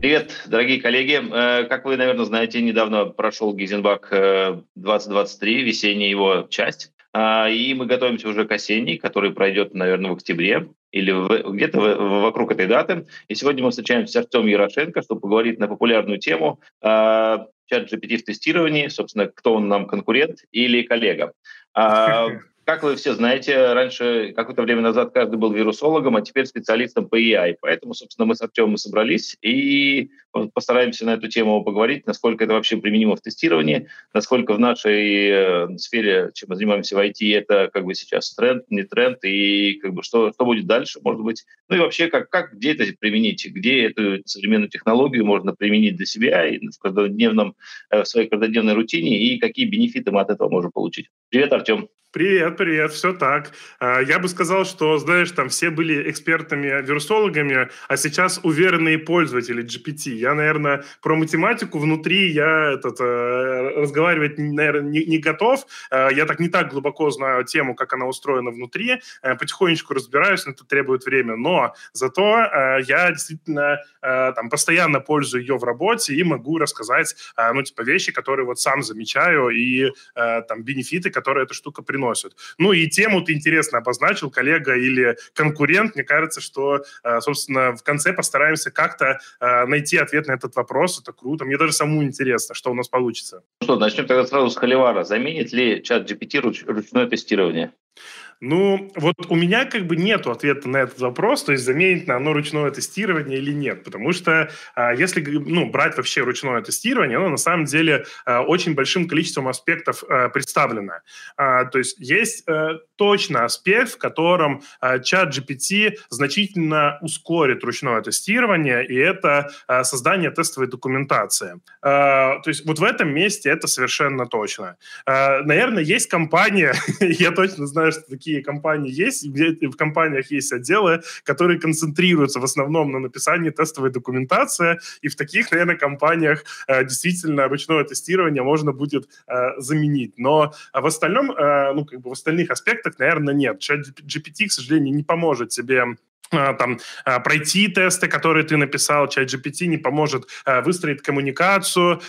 Привет, дорогие коллеги. Э, как вы, наверное, знаете, недавно прошел Гизенбак 2023, весенняя его часть. А, и мы готовимся уже к осенней, который пройдет, наверное, в октябре или где-то вокруг этой даты. И сегодня мы встречаемся с Артемом Ярошенко, чтобы поговорить на популярную тему а, чат GPT в тестировании, собственно, кто он нам, конкурент или коллега. Как вы все знаете, раньше, какое-то время назад, каждый был вирусологом, а теперь специалистом по AI. Поэтому, собственно, мы с Артемом собрались и постараемся на эту тему поговорить, насколько это вообще применимо в тестировании, насколько в нашей э, сфере, чем мы занимаемся в IT, это как бы сейчас тренд, не тренд, и как бы что, что будет дальше, может быть. Ну и вообще, как, как где это применить, где эту современную технологию можно применить для себя и в, каждодневном, э, в своей каждодневной рутине, и какие бенефиты мы от этого можем получить. Привет, Артем. Привет, привет, все так. А, я бы сказал, что, знаешь, там все были экспертами-вирусологами, а сейчас уверенные пользователи GPT. Я, наверное, про математику внутри я этот, э, разговаривать, наверное, не, не готов. А, я так не так глубоко знаю тему, как она устроена внутри. Э, потихонечку разбираюсь, но это требует время. Но зато э, я действительно там постоянно пользую ее в работе и могу рассказать, ну, типа, вещи, которые вот сам замечаю и там бенефиты, которые эта штука приносит приносят. Ну и тему ты интересно обозначил, коллега или конкурент. Мне кажется, что, э, собственно, в конце постараемся как-то э, найти ответ на этот вопрос. Это круто. Мне даже самому интересно, что у нас получится. Ну что, начнем тогда сразу с Холивара. Заменит ли чат GPT ручное тестирование? Ну, вот у меня как бы нет ответа на этот вопрос, то есть заменить на оно ручное тестирование или нет, потому что а, если ну, брать вообще ручное тестирование, оно на самом деле а, очень большим количеством аспектов а, представлено. То есть есть а, точно аспект, в котором чат GPT значительно ускорит ручное тестирование, и это создание тестовой документации. То есть вот в этом месте это совершенно точно. Наверное, есть компания, я точно знаю, что такие такие компании есть, где в компаниях есть отделы, которые концентрируются в основном на написании тестовой документации, и в таких, наверное, компаниях э, действительно ручное тестирование можно будет э, заменить. Но в остальном, э, ну, как бы в остальных аспектах, наверное, нет. Чат GPT, к сожалению, не поможет тебе а, там, а, пройти тесты, которые ты написал, чат GPT не поможет а, выстроить коммуникацию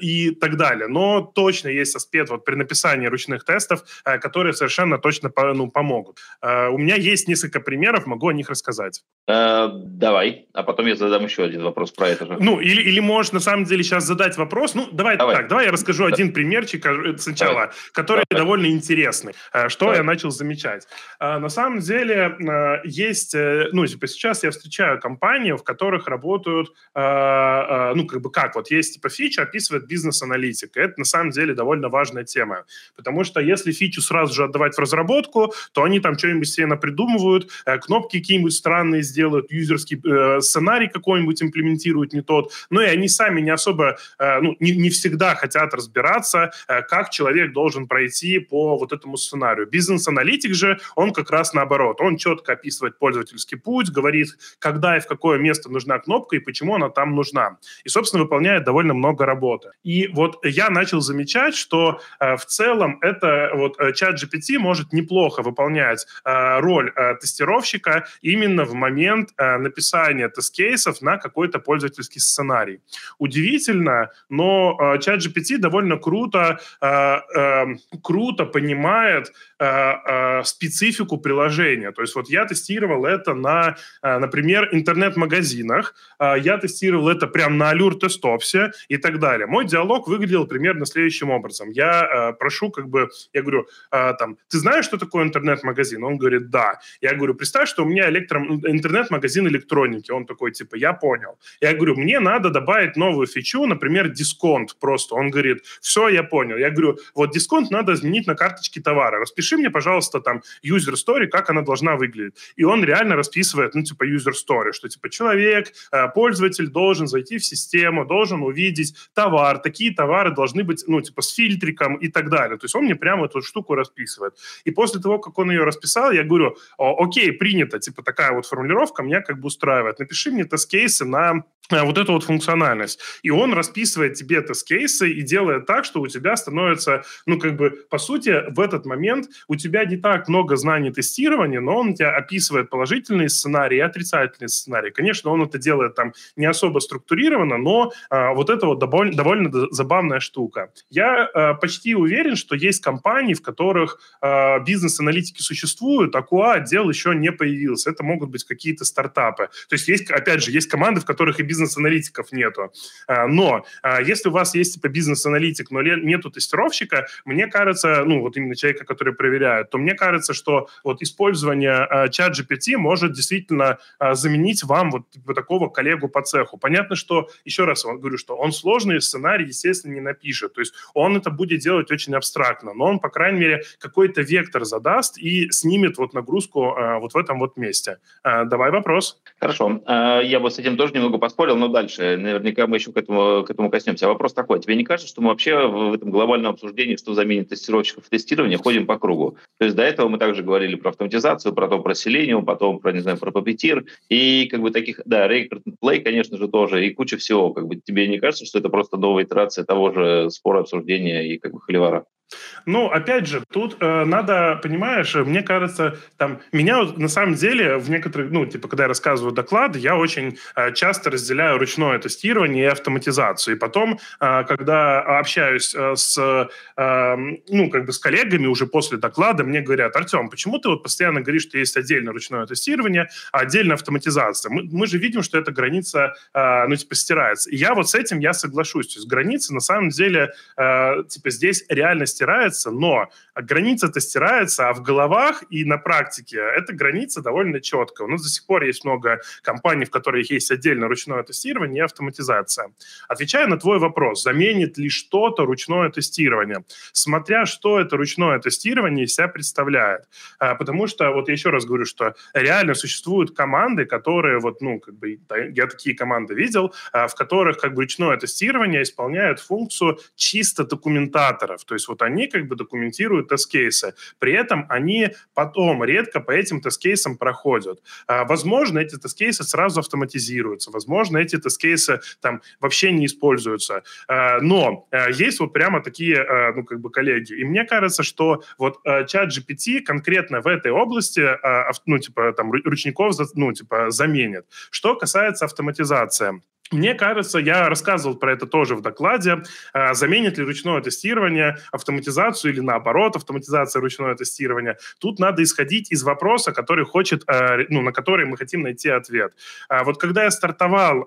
и так далее. Но точно есть аспект вот при написании ручных тестов, которые совершенно точно ну, помогут. У меня есть несколько примеров, могу о них рассказать. Э, давай, а потом я задам еще один вопрос про это же. Ну, или, или можешь на самом деле сейчас задать вопрос. Ну, давай, давай. так, давай я расскажу да. один примерчик э, сначала, давай. который давай. довольно интересный, что давай. я начал замечать. На самом деле есть Э, ну, типа, сейчас я встречаю компании, в которых работают, э, э, ну, как бы как, вот есть, типа, фича описывает бизнес-аналитика. Это, на самом деле, довольно важная тема, потому что если фичу сразу же отдавать в разработку, то они там что-нибудь себе напридумывают, э, кнопки какие-нибудь странные сделают, юзерский э, сценарий какой-нибудь имплементируют не тот, ну, и они сами не особо, э, ну, не, не всегда хотят разбираться, э, как человек должен пройти по вот этому сценарию. Бизнес-аналитик же, он как раз наоборот, он четко описывает пользовательский пользовательский путь, говорит, когда и в какое место нужна кнопка и почему она там нужна. И, собственно, выполняет довольно много работы. И вот я начал замечать, что э, в целом это вот э, чат GPT может неплохо выполнять э, роль э, тестировщика именно в момент э, написания тест-кейсов на какой-то пользовательский сценарий. Удивительно, но э, чат GPT довольно круто, э, э, круто понимает специфику приложения. То есть вот я тестировал это на, э, например, интернет-магазинах. Э, я тестировал это прямо на Allure тестопсе и так далее. Мой диалог выглядел примерно следующим образом. Я э, прошу, как бы, я говорю, там, ты знаешь, что такое интернет-магазин? Он говорит, да. Я говорю, представь, что у меня электро... интернет-магазин электроники. Он такой, типа, я понял. Я говорю, мне надо добавить новую фичу, например, дисконт просто. Он говорит, все, я понял. Я говорю, вот дисконт надо изменить на карточке товара. Распиши мне, пожалуйста, там, user story, как она должна выглядеть. И он реально расписывает, ну, типа, user story, что, типа, человек, э, пользователь должен зайти в систему, должен увидеть товар, такие товары должны быть, ну, типа, с фильтриком и так далее. То есть он мне прямо эту штуку расписывает. И после того, как он ее расписал, я говорю, окей, принято, типа, такая вот формулировка, формулировка меня как бы устраивает. Напиши мне тест-кейсы на Э, вот эту вот функциональность. И он расписывает тебе тест-кейсы и делает так, что у тебя становится, ну, как бы, по сути, в этот момент у тебя не так много знаний тестирования, но он тебя описывает положительные сценарии и отрицательные сценарии. Конечно, он это делает там не особо структурированно, но а, вот это вот довольно, довольно забавная штука. Я а, почти уверен, что есть компании, в которых а, бизнес-аналитики существуют, а QA-отдел еще не появился. Это могут быть какие-то стартапы. То есть есть, опять же, есть команды, в которых и бизнес-аналитиков нету. А, но а, если у вас есть типа бизнес-аналитик, но нету тестировщика, мне кажется, ну вот именно человека, который проверяет, то мне кажется, что вот использование а, чат GPT может действительно заменить вам вот типа, такого коллегу по цеху. Понятно, что, еще раз говорю, что он сложный сценарий, естественно, не напишет. То есть он это будет делать очень абстрактно, но он, по крайней мере, какой-то вектор задаст и снимет вот нагрузку вот в этом вот месте. Давай вопрос. Хорошо. Я бы с этим тоже немного поспорил спорил, но дальше. Наверняка мы еще к этому, к этому коснемся. Вопрос такой. Тебе не кажется, что мы вообще в этом глобальном обсуждении, что заменит тестировщиков в тестировании, ходим по кругу? То есть до этого мы также говорили про автоматизацию, про то, про Selenium, потом про, не знаю, про Puppeteer. И как бы таких, да, Record Play, конечно же, тоже, и куча всего. Как бы тебе не кажется, что это просто новая итерация того же спора, обсуждения и как бы холивара? Ну, опять же, тут э, надо, понимаешь, мне кажется, там, меня на самом деле в некоторых, ну, типа, когда я рассказываю доклад, я очень э, часто разделяю ручное тестирование и автоматизацию. И потом, э, когда общаюсь э, с, э, ну, как бы с коллегами уже после доклада, мне говорят, Артем, почему ты вот постоянно говоришь, что есть отдельно ручное тестирование, а отдельно автоматизация? Мы, мы же видим, что эта граница, э, ну, типа, стирается. И я вот с этим я соглашусь. То есть граница, на самом деле, э, типа, здесь реальность стирается, но граница-то стирается, а в головах и на практике эта граница довольно четкая. У нас до сих пор есть много компаний, в которых есть отдельно ручное тестирование и автоматизация. Отвечая на твой вопрос, заменит ли что-то ручное тестирование? Смотря что это ручное тестирование себя представляет. А, потому что, вот я еще раз говорю, что реально существуют команды, которые, вот, ну, как бы, я такие команды видел, а, в которых как бы ручное тестирование исполняет функцию чисто документаторов. То есть вот они как бы документируют тест-кейсы. При этом они потом редко по этим тест-кейсам проходят. А, возможно, эти тест-кейсы сразу автоматизируются. Возможно, эти тест-кейсы там вообще не используются. А, но а, есть вот прямо такие, а, ну, как бы коллеги. И мне кажется, что вот а, чат GPT конкретно в этой области, а, ну, типа, там, ручников, ну, типа, заменит. Что касается автоматизации. Мне кажется, я рассказывал про это тоже в докладе, а, заменит ли ручное тестирование автоматизацию или наоборот автоматизация ручное тестирование. Тут надо исходить из вопроса, который хочет, а, ну, на который мы хотим найти ответ. А вот когда я стартовал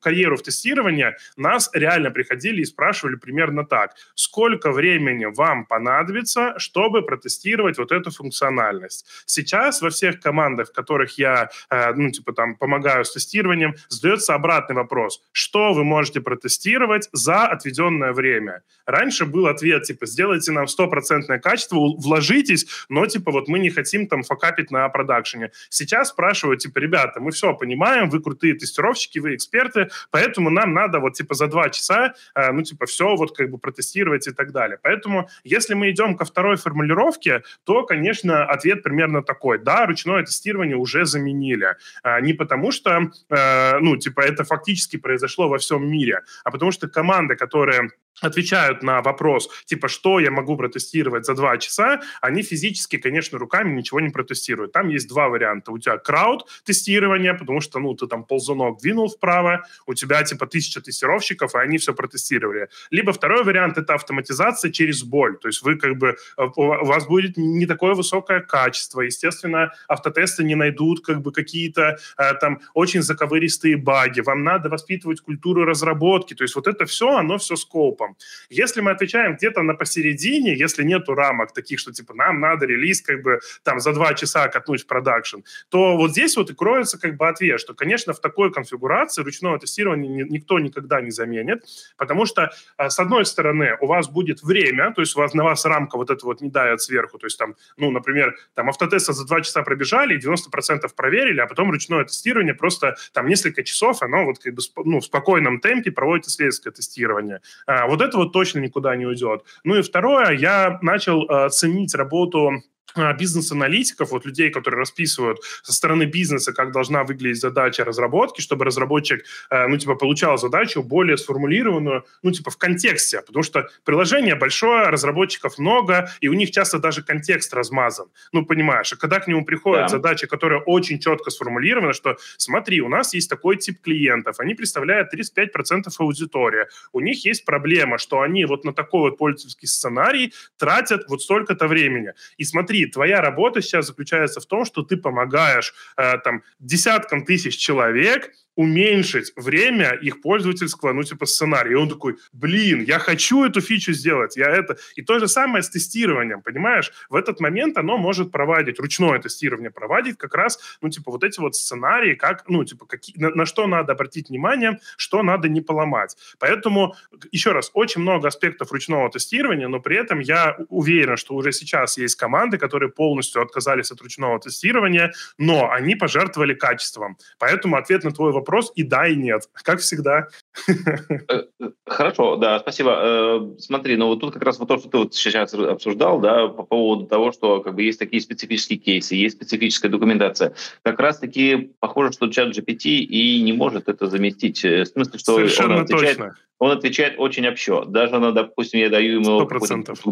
карьеру в тестировании, нас реально приходили и спрашивали примерно так. Сколько времени вам понадобится, чтобы протестировать вот эту функциональность? Сейчас во всех командах, в которых я, ну, типа там, помогаю с тестированием, задается задается обратный вопрос. Что вы можете протестировать за отведенное время? Раньше был ответ, типа, сделайте нам стопроцентное качество, вложитесь, но, типа, вот мы не хотим там факапить на продакшене. Сейчас спрашивают, типа, ребята, мы все понимаем, вы крутые тестировщики, вы эксперты, поэтому нам надо вот, типа, за два часа, э, ну, типа, все вот как бы протестировать и так далее. Поэтому, если мы идем ко второй формулировке, то, конечно, ответ примерно такой. Да, ручное тестирование уже заменили. Э, не потому что, э, ну, типа, типа это фактически произошло во всем мире, а потому что команды, которые отвечают на вопрос, типа, что я могу протестировать за два часа, они физически, конечно, руками ничего не протестируют. Там есть два варианта. У тебя крауд-тестирование, потому что, ну, ты там ползунок двинул вправо, у тебя, типа, тысяча тестировщиков, и они все протестировали. Либо второй вариант – это автоматизация через боль. То есть вы, как бы, э, у вас будет не такое высокое качество. Естественно, автотесты не найдут, как бы, какие-то э, там очень заковыристые баги. Вам надо воспитывать культуру разработки. То есть вот это все, оно все скопом. Если мы отвечаем где-то на посередине, если нету рамок таких, что типа нам надо релиз как бы там за два часа катнуть в продакшн, то вот здесь вот и кроется как бы ответ, что, конечно, в такой конфигурации ручное тестирование никто никогда не заменит, потому что, а, с одной стороны, у вас будет время, то есть у вас на вас рамка вот это вот не дает сверху, то есть там, ну, например, там автотесты за два часа пробежали, 90% проверили, а потом ручное тестирование просто там несколько часов, оно вот как бы ну, в спокойном темпе проводит исследовательское тестирование. А, вот это вот точно никуда не уйдет. Ну и второе, я начал э, ценить работу бизнес-аналитиков, вот людей, которые расписывают со стороны бизнеса, как должна выглядеть задача разработки, чтобы разработчик, э, ну, типа, получал задачу более сформулированную, ну, типа, в контексте, потому что приложение большое, разработчиков много, и у них часто даже контекст размазан, ну, понимаешь, а когда к нему приходит да. задача, которая очень четко сформулирована, что, смотри, у нас есть такой тип клиентов, они представляют 35% аудитории, у них есть проблема, что они вот на такой вот пользовательский сценарий тратят вот столько-то времени, и смотри, твоя работа сейчас заключается в том, что ты помогаешь э, там десяткам тысяч человек уменьшить время их пользовательского, ну, типа, сценария. И он такой, блин, я хочу эту фичу сделать, я это... И то же самое с тестированием, понимаешь? В этот момент оно может проводить, ручное тестирование проводить как раз, ну, типа, вот эти вот сценарии, как, ну, типа, какие, на, на что надо обратить внимание, что надо не поломать. Поэтому, еще раз, очень много аспектов ручного тестирования, но при этом я уверен, что уже сейчас есть команды, которые полностью отказались от ручного тестирования, но они пожертвовали качеством. Поэтому ответ на твой вопрос вопрос и да, и нет, как всегда. Э, хорошо, да, спасибо. Э, смотри, ну вот тут как раз вот то, что ты вот сейчас обсуждал, да, по поводу того, что как бы есть такие специфические кейсы, есть специфическая документация. Как раз-таки похоже, что чат GPT и не может это заместить. Э, в смысле, что Совершенно он отвечает, точно. Он отвечает очень общо. Даже, на, допустим, я даю ему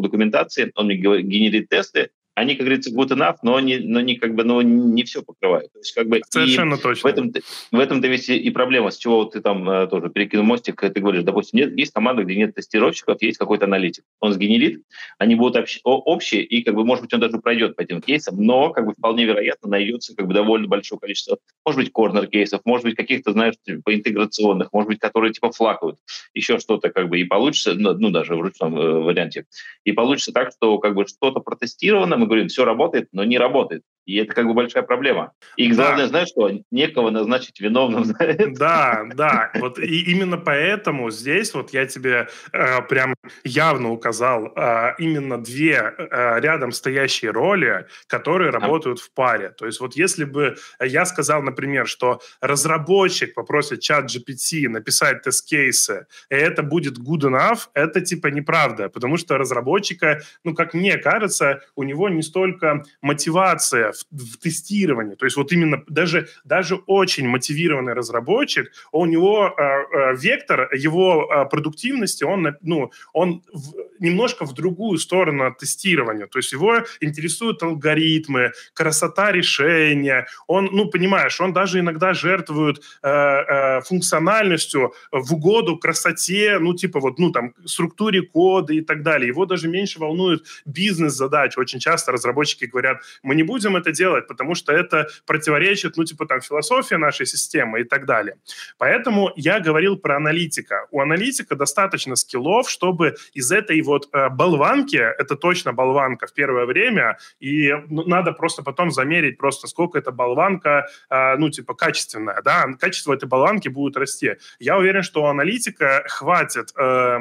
документации, он мне генерит тесты, они, как говорится, good enough, но они, но не как бы, но не все покрывают. То есть, как бы, Совершенно точно. В этом, в этом-то ведь и проблема, с чего ты там э, тоже перекинул мостик, ты говоришь, допустим, нет, есть команда, где нет тестировщиков, есть какой-то аналитик. Он сгенерит, они будут общ, общие, и, как бы, может быть, он даже пройдет по этим кейсам, но, как бы, вполне вероятно, найдется, как бы, довольно большое количество, может быть, корнер-кейсов, может быть, каких-то, знаешь, типа, интеграционных, может быть, которые, типа, флакают, еще что-то, как бы, и получится, ну, ну даже в ручном э, варианте, и получится так, что, как бы, что-то протестировано, мы говорим, все работает, но не работает. И это как бы большая проблема. И главное, да. знаешь что, некого назначить виновным за это. Да, да. Вот и именно поэтому здесь вот я тебе э, прям явно указал э, именно две э, рядом стоящие роли, которые работают в паре. То есть вот если бы я сказал, например, что разработчик попросит чат GPT написать тест-кейсы, и это будет good enough, это типа неправда, потому что разработчика, ну, как мне кажется, у него не столько мотивация в, в тестировании. То есть вот именно даже, даже очень мотивированный разработчик, у него э, э, вектор его э, продуктивности, он, ну, он в, немножко в другую сторону от тестирования. То есть его интересуют алгоритмы, красота решения. Он, ну, понимаешь, он даже иногда жертвует э, э, функциональностью в угоду красоте, ну, типа вот, ну, там, структуре кода и так далее. Его даже меньше волнует бизнес-задачи. Очень часто разработчики говорят, мы не будем это делать, потому что это противоречит, ну, типа, там, философии нашей системы и так далее. Поэтому я говорил про аналитика. У аналитика достаточно скиллов, чтобы из этой вот э, болванки, это точно болванка в первое время, и ну, надо просто потом замерить просто, сколько эта болванка, э, ну, типа, качественная, да, качество этой болванки будет расти. Я уверен, что у аналитика хватит Э,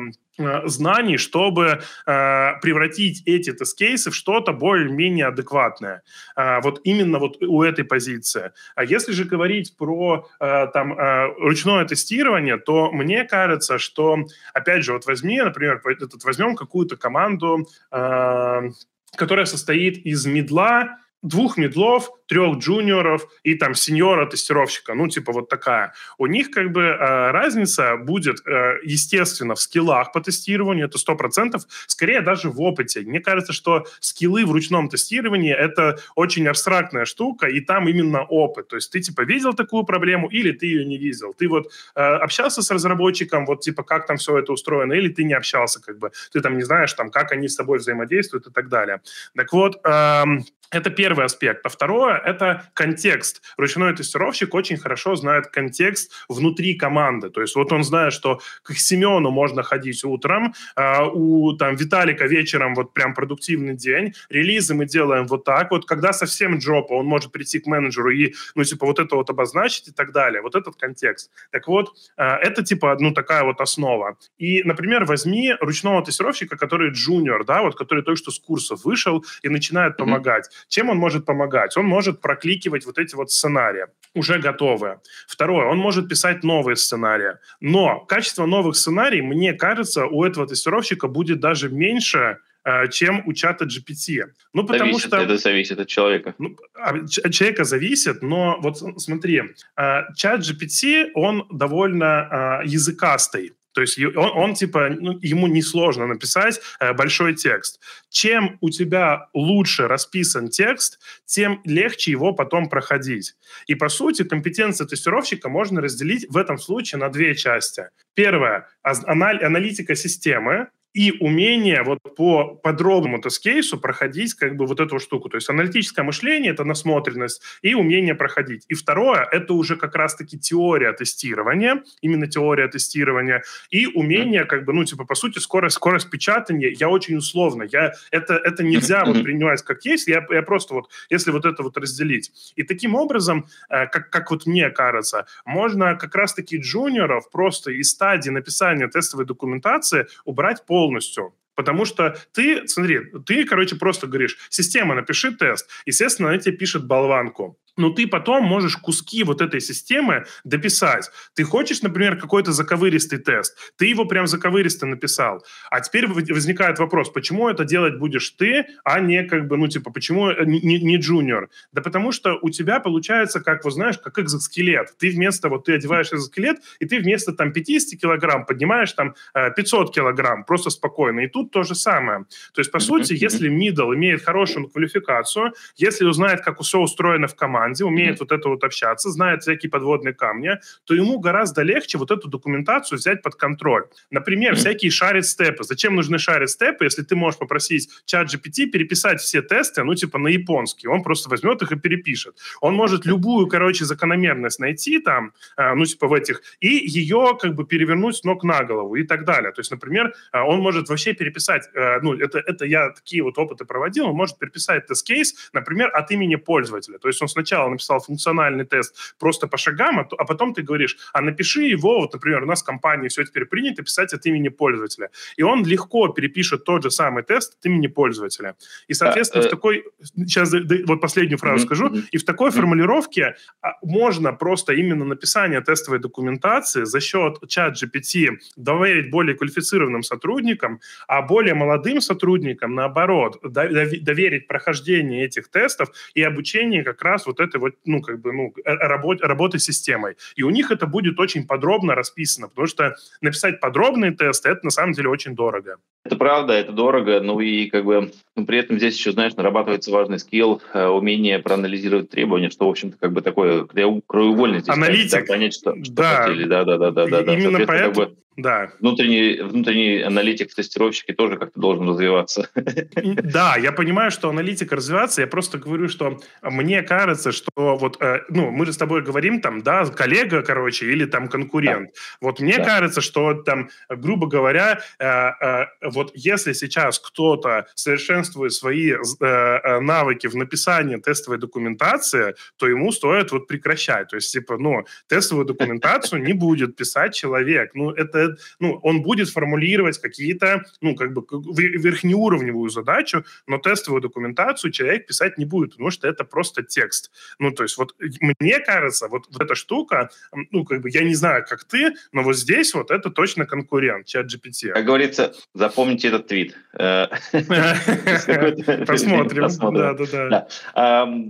знаний, чтобы э, превратить эти тест-кейсы в что-то более-менее адекватное. Э, вот именно вот у этой позиции. А если же говорить про э, там э, ручное тестирование, то мне кажется, что, опять же, вот возьми, например, этот, возьмем какую-то команду, э, которая состоит из медла, двух медлов, трех джуниоров и там сеньора-тестировщика, ну, типа вот такая. У них как бы э, разница будет, э, естественно, в скиллах по тестированию, это сто процентов, скорее даже в опыте. Мне кажется, что скиллы в ручном тестировании — это очень абстрактная штука, и там именно опыт. То есть ты, типа, видел такую проблему или ты ее не видел? Ты вот э, общался с разработчиком, вот, типа, как там все это устроено, или ты не общался, как бы, ты там не знаешь, там, как они с тобой взаимодействуют и так далее. Так вот, эм, это первый аспект. А второе – это контекст. Ручной тестировщик очень хорошо знает контекст внутри команды. То есть вот он знает, что к Семену можно ходить утром, а у там, Виталика вечером вот прям продуктивный день, релизы мы делаем вот так вот. Когда совсем джопа, он может прийти к менеджеру и, ну, типа, вот это вот обозначить и так далее. Вот этот контекст. Так вот, а, это, типа, ну, такая вот основа. И, например, возьми ручного тестировщика, который джуниор, да, вот, который только что с курсов вышел и начинает mm-hmm. помогать. Чем он может помогать? Он может прокликивать вот эти вот сценарии, уже готовые. Второе, он может писать новые сценарии. Но качество новых сценариев, мне кажется, у этого тестировщика будет даже меньше, чем у чата GPT. Ну, потому зависит, что... Это зависит от человека. Ну, от человека зависит, но вот смотри, чат GPT, он довольно языкастый. То есть он, он типа, ну, ему несложно написать э, большой текст. Чем у тебя лучше расписан текст, тем легче его потом проходить. И по сути компетенция тестировщика можно разделить в этом случае на две части. Первое – аналитика системы, и умение вот по подробному тест-кейсу проходить как бы вот эту штуку. То есть аналитическое мышление – это насмотренность и умение проходить. И второе – это уже как раз-таки теория тестирования, именно теория тестирования, и умение как бы, ну, типа, по сути, скорость, скорость печатания. Я очень условно, я, это, это нельзя вот принимать как есть, я, я просто вот, если вот это вот разделить. И таким образом, э, как, как вот мне кажется, можно как раз-таки джуниоров просто из стадии написания тестовой документации убрать пол полностью. Потому что ты, смотри, ты, короче, просто говоришь, система, напиши тест. Естественно, она тебе пишет болванку но ты потом можешь куски вот этой системы дописать. Ты хочешь, например, какой-то заковыристый тест, ты его прям заковыристо написал, а теперь возникает вопрос, почему это делать будешь ты, а не как бы, ну, типа, почему э, не, не джуниор? Да потому что у тебя получается, как, вот знаешь, как экзоскелет. Ты вместо, вот ты одеваешь экзоскелет, и ты вместо там 50 килограмм поднимаешь там 500 э, килограмм, просто спокойно. И тут то же самое. То есть, по сути, если middle имеет хорошую квалификацию, если узнает, как все устроено в команде, команде, умеет mm-hmm. вот это вот общаться, знает всякие подводные камни, то ему гораздо легче вот эту документацию взять под контроль. Например, mm-hmm. всякие шарит степы. Зачем нужны шарит степы, если ты можешь попросить чат GPT переписать все тесты, ну, типа, на японский. Он просто возьмет их и перепишет. Он может любую, короче, закономерность найти там, э, ну, типа, в этих, и ее как бы перевернуть с ног на голову и так далее. То есть, например, э, он может вообще переписать, э, ну, это, это я такие вот опыты проводил, он может переписать тест-кейс, например, от имени пользователя. То есть он сначала сначала написал функциональный тест просто по шагам, а, а потом ты говоришь, а напиши его, вот, например, у нас в компании все теперь принято писать от имени пользователя. И он легко перепишет тот же самый тест от имени пользователя. И, соответственно, а, в такой... Сейчас вот последнюю фразу скажу. И в такой формулировке а, можно просто именно написание тестовой документации за счет чат GPT доверить более квалифицированным сотрудникам, а более молодым сотрудникам, наоборот, доверить прохождение этих тестов и обучение как раз вот этой вот, ну, как бы, ну, э, работ, работы системой. И у них это будет очень подробно расписано, потому что написать подробные тесты, это на самом деле очень дорого. Это правда, это дорого, ну и как бы ну, при этом здесь еще, знаешь, нарабатывается важный скилл, э, умение проанализировать требования, что, в общем-то, как бы такое краеугольный здесь, Аналитик. Да, понять, что, что да. хотели. Да, да, да, да, да. Именно поэтому, как бы, да. Внутренний, внутренний аналитик в тестировщике тоже как-то должен развиваться. Да, я понимаю, что аналитика развиваться. Я просто говорю, что мне кажется, что вот, э, ну, мы же с тобой говорим там, да, коллега, короче, или там конкурент. Да. Вот мне да. кажется, что там, грубо говоря, э, э, вот если сейчас кто-то совершенствует свои навыки в написании тестовой документации, то ему стоит вот прекращать. То есть, типа, ну, тестовую документацию не будет писать человек. Ну, это ну, он будет формулировать какие-то, ну, как бы верхнеуровневую задачу, но тестовую документацию человек писать не будет, потому что это просто текст. Ну, то есть вот мне кажется, вот, вот эта штука, ну, как бы я не знаю, как ты, но вот здесь вот это точно конкурент, чат GPT. Как говорится, запомните этот твит. Посмотрим. Да, да, да.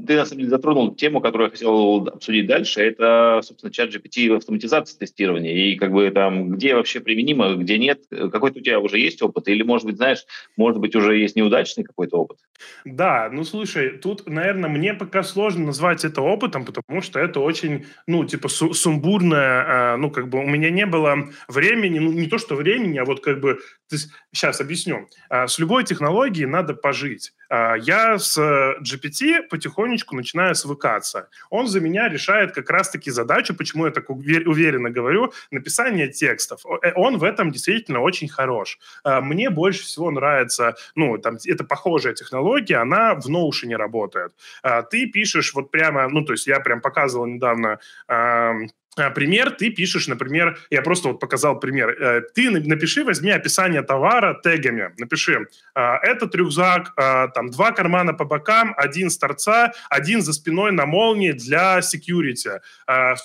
Ты, на самом деле, затронул тему, которую я хотел обсудить дальше. Это, собственно, чат GPT в автоматизации тестирования. И как бы там, где вообще вообще применимо, где нет? Какой-то у тебя уже есть опыт? Или, может быть, знаешь, может быть, уже есть неудачный какой-то опыт? Да, ну, слушай, тут, наверное, мне пока сложно назвать это опытом, потому что это очень, ну, типа, сумбурное, а, ну, как бы у меня не было времени, ну, не то, что времени, а вот как бы, есть, сейчас объясню. А, с любой технологией надо пожить. А, я с GPT потихонечку начинаю свыкаться. Он за меня решает как раз-таки задачу, почему я так уверенно говорю, написание текстов. Э, он в этом действительно очень хорош. А, мне больше всего нравится, ну, там, это похожая технология, она в Notion работает. А, ты пишешь вот прямо, ну, то есть я прям показывал недавно э, пример, ты пишешь, например, я просто вот показал пример, э, ты напиши, возьми описание товара тегами, напиши, этот рюкзак, там, два кармана по бокам, один с торца, один за спиной на молнии для security.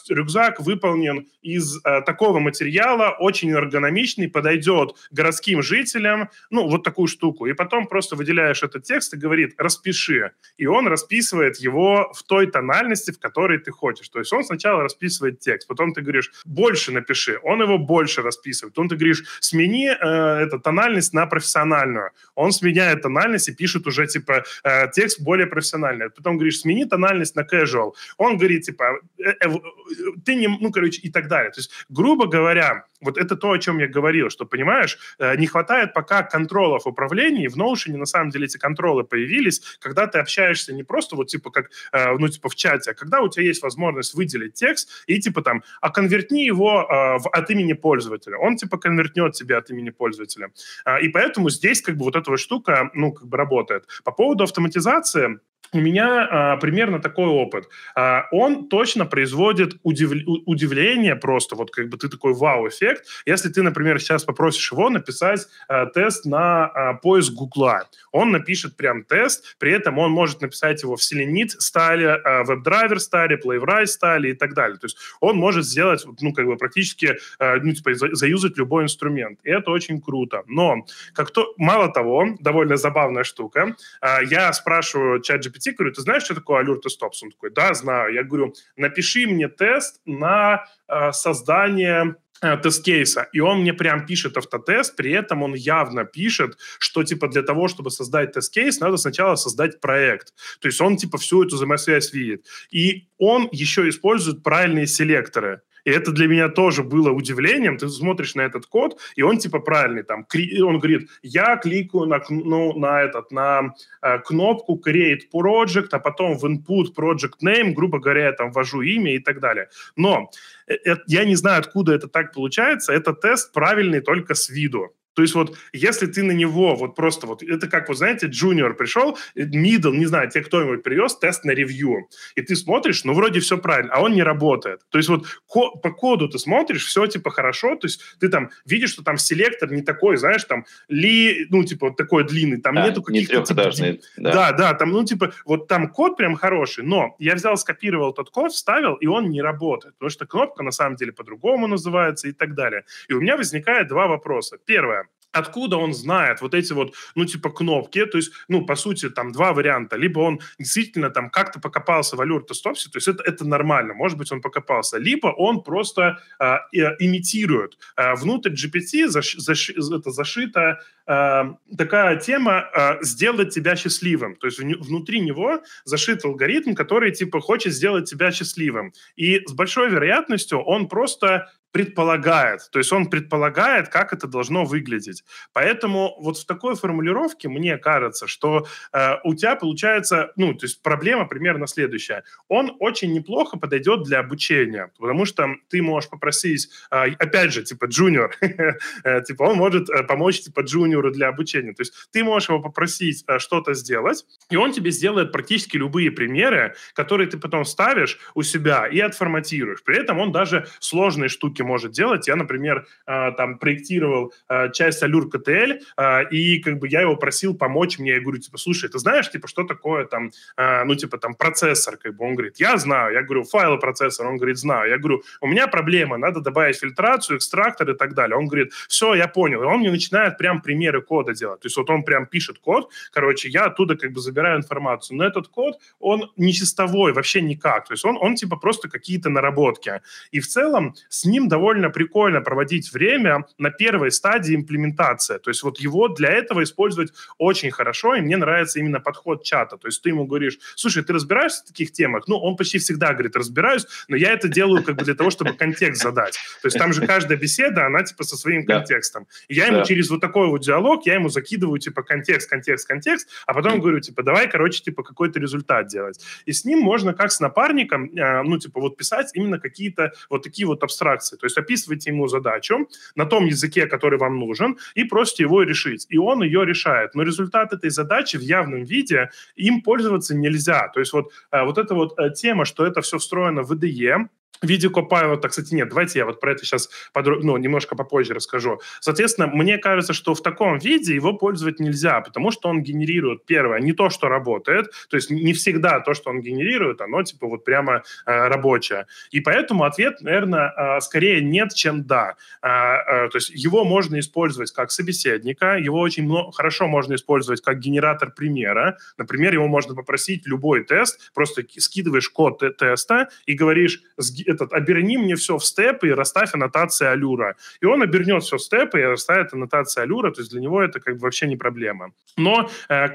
Рюкзак выполнен из такого материала, очень эргономичный, подойдет городским жителям, ну, вот такую штуку. И потом просто выделяешь этот текст и говорит, распиши. И он расписывает его в той тональности, в которой ты хочешь. То есть он сначала расписывает текст, потом ты говоришь, больше напиши, он его больше расписывает. Потом ты говоришь, смени э, эту тональность на профессиональную. Он сменяет тональность и пишет уже, типа, э, текст более профессиональный. Потом говоришь, смени тональность на casual. Он говорит, типа, э, э, э ты не, ну, короче, и так далее. То есть, грубо говоря, вот это то, о чем я говорил, что, понимаешь, э, не хватает пока контролов управления, и в Notion на самом деле эти контролы появились, когда ты общаешься не просто вот типа как, э, ну типа в чате, а когда у тебя есть возможность выделить текст и типа там, а конвертни его э, в, от имени пользователя. Он типа конвертнет тебе от имени пользователя. И поэтому здесь как бы вот эта вот штука, ну, как бы работает. По поводу автоматизации, у меня а, примерно такой опыт. А, он точно производит удив... удивление просто, вот как бы ты такой вау-эффект. Если ты, например, сейчас попросишь его написать а, тест на а, поиск Гугла, он напишет прям тест, при этом он может написать его в Selenit стайле, а, WebDriver стайле, Playwright стайле и так далее. То есть он может сделать, ну, как бы практически, а, ну, типа, заюзать любой инструмент. И это очень круто. Но, как то, мало того, довольно забавная штука, а, я спрашиваю чат GPT, говорю, ты знаешь, что такое Allure to Stops? Он такой, да, знаю. Я говорю, напиши мне тест на э, создание э, тест-кейса, и он мне прям пишет автотест, при этом он явно пишет, что, типа, для того, чтобы создать тест-кейс, надо сначала создать проект. То есть он, типа, всю эту взаимосвязь видит. И он еще использует правильные селекторы. И это для меня тоже было удивлением. Ты смотришь на этот код, и он типа правильный. Там, он говорит, я кликаю на, ну, на, этот, на э, кнопку Create Project, а потом в Input Project Name, грубо говоря, я там ввожу имя и так далее. Но э, э, я не знаю, откуда это так получается. Это тест правильный только с виду. То есть вот если ты на него вот просто вот, это как, вот знаете, джуниор пришел, middle, не знаю, тебе кто-нибудь привез тест на ревью, и ты смотришь, ну вроде все правильно, а он не работает. То есть вот ко- по коду ты смотришь, все типа хорошо, то есть ты там видишь, что там селектор не такой, знаешь, там ли, ну типа вот такой длинный, там да, нету каких-то... Не типа, да. да, да, там, ну типа вот там код прям хороший, но я взял, скопировал тот код, вставил, и он не работает, потому что кнопка на самом деле по-другому называется и так далее. И у меня возникает два вопроса. Первое, откуда он знает вот эти вот, ну, типа, кнопки, то есть, ну, по сути, там два варианта. Либо он действительно там как-то покопался в Allure Stopsi, то есть это, это нормально, может быть, он покопался. Либо он просто э, имитирует. Э, внутрь GPT заш, заш, это зашита э, такая тема э, сделать тебя счастливым. То есть внутри него зашит алгоритм, который, типа, хочет сделать тебя счастливым. И с большой вероятностью он просто предполагает, то есть он предполагает, как это должно выглядеть. Поэтому вот в такой формулировке мне кажется, что э, у тебя получается, ну, то есть проблема примерно следующая. Он очень неплохо подойдет для обучения, потому что ты можешь попросить, э, опять же, типа джуниор, э, типа он может э, помочь типа джуниору для обучения. То есть ты можешь его попросить э, что-то сделать, и он тебе сделает практически любые примеры, которые ты потом ставишь у себя и отформатируешь. При этом он даже сложные штуки может делать. Я, например, э, там проектировал э, часть Allure KTL, и как бы я его просил помочь мне. Я говорю, типа, слушай, ты знаешь, типа, что такое там, ну, типа, там, процессор, как бы. Он говорит, я знаю. Я говорю, файлы процессор. Он говорит, знаю. Я говорю, у меня проблема, надо добавить фильтрацию, экстрактор и так далее. Он говорит, все, я понял. И он мне начинает прям примеры кода делать. То есть вот он прям пишет код, короче, я оттуда как бы забираю информацию. Но этот код, он не чистовой, вообще никак. То есть он, он типа просто какие-то наработки. И в целом с ним довольно прикольно проводить время на первой стадии имплементации. То есть вот его для этого использовать очень хорошо, и мне нравится именно подход чата. То есть ты ему говоришь, слушай, ты разбираешься в таких темах? Ну, он почти всегда говорит, разбираюсь, но я это делаю как бы для того, чтобы контекст задать. То есть там же каждая беседа, она типа со своим контекстом. И я ему через вот такой вот диалог, я ему закидываю типа контекст, контекст, контекст, а потом говорю, типа, давай, короче, типа какой-то результат делать. И с ним можно как с напарником, э, ну, типа, вот писать именно какие-то вот такие вот абстракции. То есть описывайте ему задачу на том языке, который вам нужен, и просите его решить. И он ее решает. Но результат этой задачи в явном виде им пользоваться нельзя. То есть вот, э, вот эта вот э, тема, что это все встроено в IDE, в виде Copilot, кстати, нет, давайте я вот про это сейчас подробно, ну, немножко попозже расскажу. Соответственно, мне кажется, что в таком виде его пользовать нельзя, потому что он генерирует, первое, не то, что работает, то есть не всегда то, что он генерирует, оно типа вот прямо э, рабочее. И поэтому ответ, наверное, э, скорее нет, чем да. Э, э, то есть его можно использовать как собеседника, его очень много, хорошо можно использовать как генератор примера. Например, его можно попросить любой тест, просто скидываешь код теста и говоришь, этот, оберни мне все в степ и расставь аннотации алюра. И он обернет все в степ и расставит аннотации алюра, то есть для него это как бы вообще не проблема. Но э,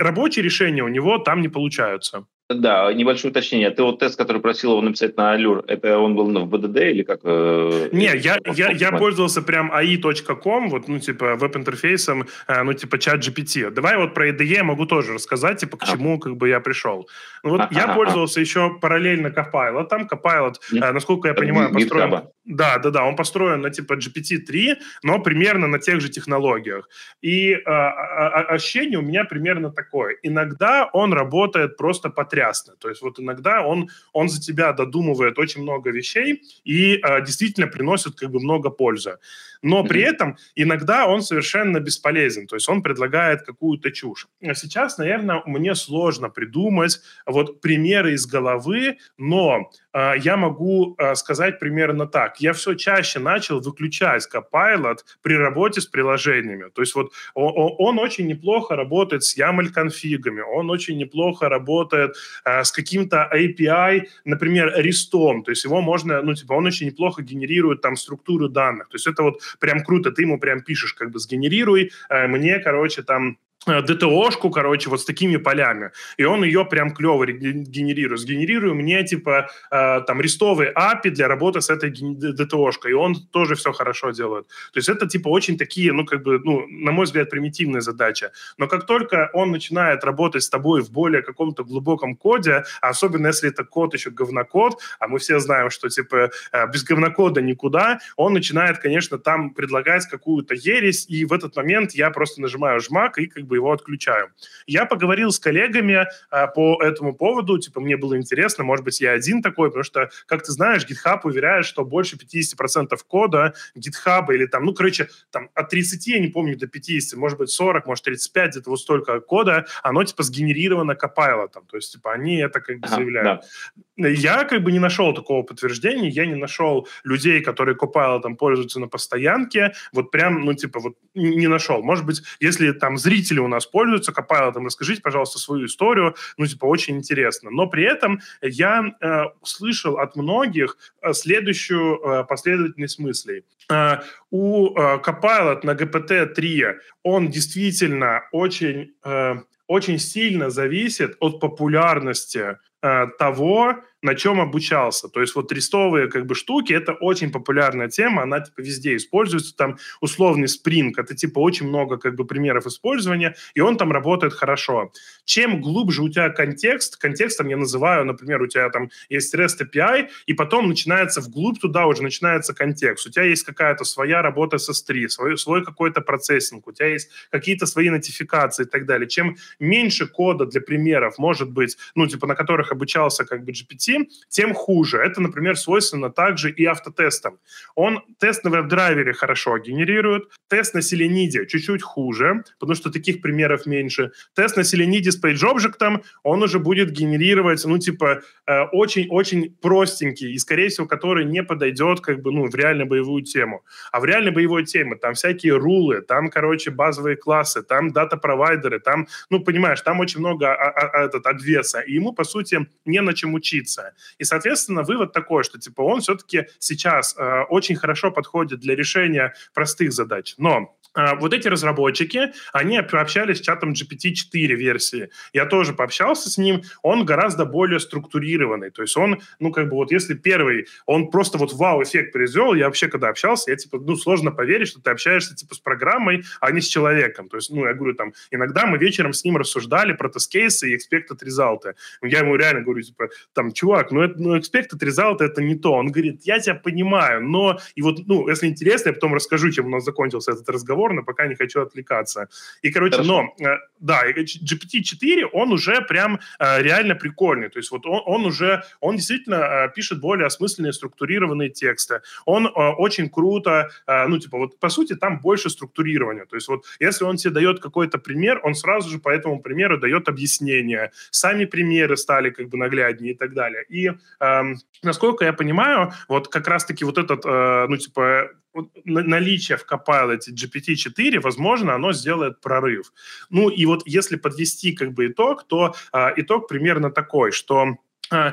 рабочие решения у него там не получаются. Да, небольшое уточнение. Ты вот тест, который просил его написать на Allure, это он был в BDD или как? Э, Не, я, я, я пользовался прям ai.com, вот, ну, типа, веб-интерфейсом, э, ну, типа, чат GPT. Давай вот про IDE я могу тоже рассказать, типа, к а. чему, как бы, я пришел. Ну, вот а, я а, пользовался а. еще параллельно Copilot. Там Copilot, э, насколько я понимаю, построен... Да, да, да, он построен на, типа, GPT-3, но примерно на тех же технологиях. И э, ощущение у меня примерно такое. Иногда он работает просто по потрясно. То есть вот иногда он, он за тебя додумывает очень много вещей и э, действительно приносит как бы много пользы. Но при этом иногда он совершенно бесполезен, то есть он предлагает какую-то чушь. А сейчас, наверное, мне сложно придумать вот примеры из головы, но э, я могу э, сказать примерно так. Я все чаще начал выключать Copilot при работе с приложениями. То есть вот он, он очень неплохо работает с YAML-конфигами, он очень неплохо работает э, с каким-то API, например, REST. То есть его можно, ну, типа, он очень неплохо генерирует там структуру данных. То есть это вот прям круто, ты ему прям пишешь, как бы, сгенерируй э, мне, короче, там, ДТОшку, короче, вот с такими полями. И он ее прям клево генерирует. Сгенерируй мне, типа, э, там, рестовые API для работы с этой ДТОшкой. И он тоже все хорошо делает. То есть это, типа, очень такие, ну, как бы, ну, на мой взгляд, примитивная задача. Но как только он начинает работать с тобой в более каком-то глубоком коде, особенно если это код еще говнокод, а мы все знаем, что, типа, э, без говнокода никуда, он начинает, конечно, там предлагать какую-то ересь, и в этот момент я просто нажимаю жмак и, как бы, его отключаю. Я поговорил с коллегами а, по этому поводу, типа, мне было интересно, может быть, я один такой, потому что, как ты знаешь, GitHub уверяет, что больше 50% кода GitHub или там, ну, короче, там от 30, я не помню, до 50, может быть, 40, может, 35, где-то вот столько кода, оно, типа, сгенерировано Copilot, то есть, типа, они это как бы заявляют. Да. Я как бы не нашел такого подтверждения, я не нашел людей, которые там пользуются на постоянке, вот прям, ну, типа, вот не нашел. Может быть, если там зрители у нас пользуются Copilot, расскажите, пожалуйста, свою историю, ну, типа, очень интересно. Но при этом я э, услышал от многих э, следующую э, последовательность мыслей. Э, у э, Copilot на GPT-3 он действительно очень, э, очень сильно зависит от популярности э, того, на чем обучался. То есть вот рестовые как бы штуки, это очень популярная тема, она типа везде используется, там условный Spring, это типа очень много как бы примеров использования, и он там работает хорошо. Чем глубже у тебя контекст, контекстом я называю, например, у тебя там есть REST API, и потом начинается вглубь туда уже начинается контекст. У тебя есть какая-то своя работа с S3, свой, свой какой-то процессинг, у тебя есть какие-то свои нотификации и так далее. Чем меньше кода для примеров может быть, ну, типа, на которых обучался как бы GPT, тем хуже. Это, например, свойственно также и автотестам. Он тест на веб-драйвере хорошо генерирует, тест на Selenium чуть-чуть хуже, потому что таких примеров меньше. Тест на Selenium с PageObject, он уже будет генерировать, ну, типа, э, очень-очень простенький, и, скорее всего, который не подойдет, как бы, ну, в реально боевую тему. А в реальной боевой теме там всякие рулы, там, короче, базовые классы, там дата-провайдеры, там, ну, понимаешь, там очень много а, а, а, этот, обвеса, и ему, по сути, не на чем учиться. И, соответственно, вывод такой, что типа он все-таки сейчас э, очень хорошо подходит для решения простых задач. Но а, вот эти разработчики, они пообщались с чатом GPT-4 версии. Я тоже пообщался с ним. Он гораздо более структурированный. То есть он, ну, как бы вот если первый, он просто вот вау-эффект произвел, я вообще когда общался, я типа, ну, сложно поверить, что ты общаешься типа с программой, а не с человеком. То есть, ну, я говорю, там, иногда мы вечером с ним рассуждали про тест-кейсы и expected results. Я ему реально говорю, типа, там, чувак, ну, это, ну expected result это не то. Он говорит, я тебя понимаю, но... И вот, ну, если интересно, я потом расскажу, чем у нас закончился этот разговор, но пока не хочу отвлекаться. И, короче, Хорошо. но, э, да, GPT-4, он уже прям э, реально прикольный. То есть вот он, он уже, он действительно э, пишет более осмысленные, структурированные тексты. Он очень круто, ну, типа, вот, по сути, там больше структурирования. То есть вот, если он тебе дает какой-то пример, он сразу же по этому примеру дает объяснение. Сами примеры стали как бы нагляднее и так далее. И, эм, насколько я понимаю, вот как раз-таки вот этот, э, ну, типа, наличие в Copilot GPT-4, возможно, оно сделает прорыв. Ну и вот если подвести как бы итог, то э, итог примерно такой, что э,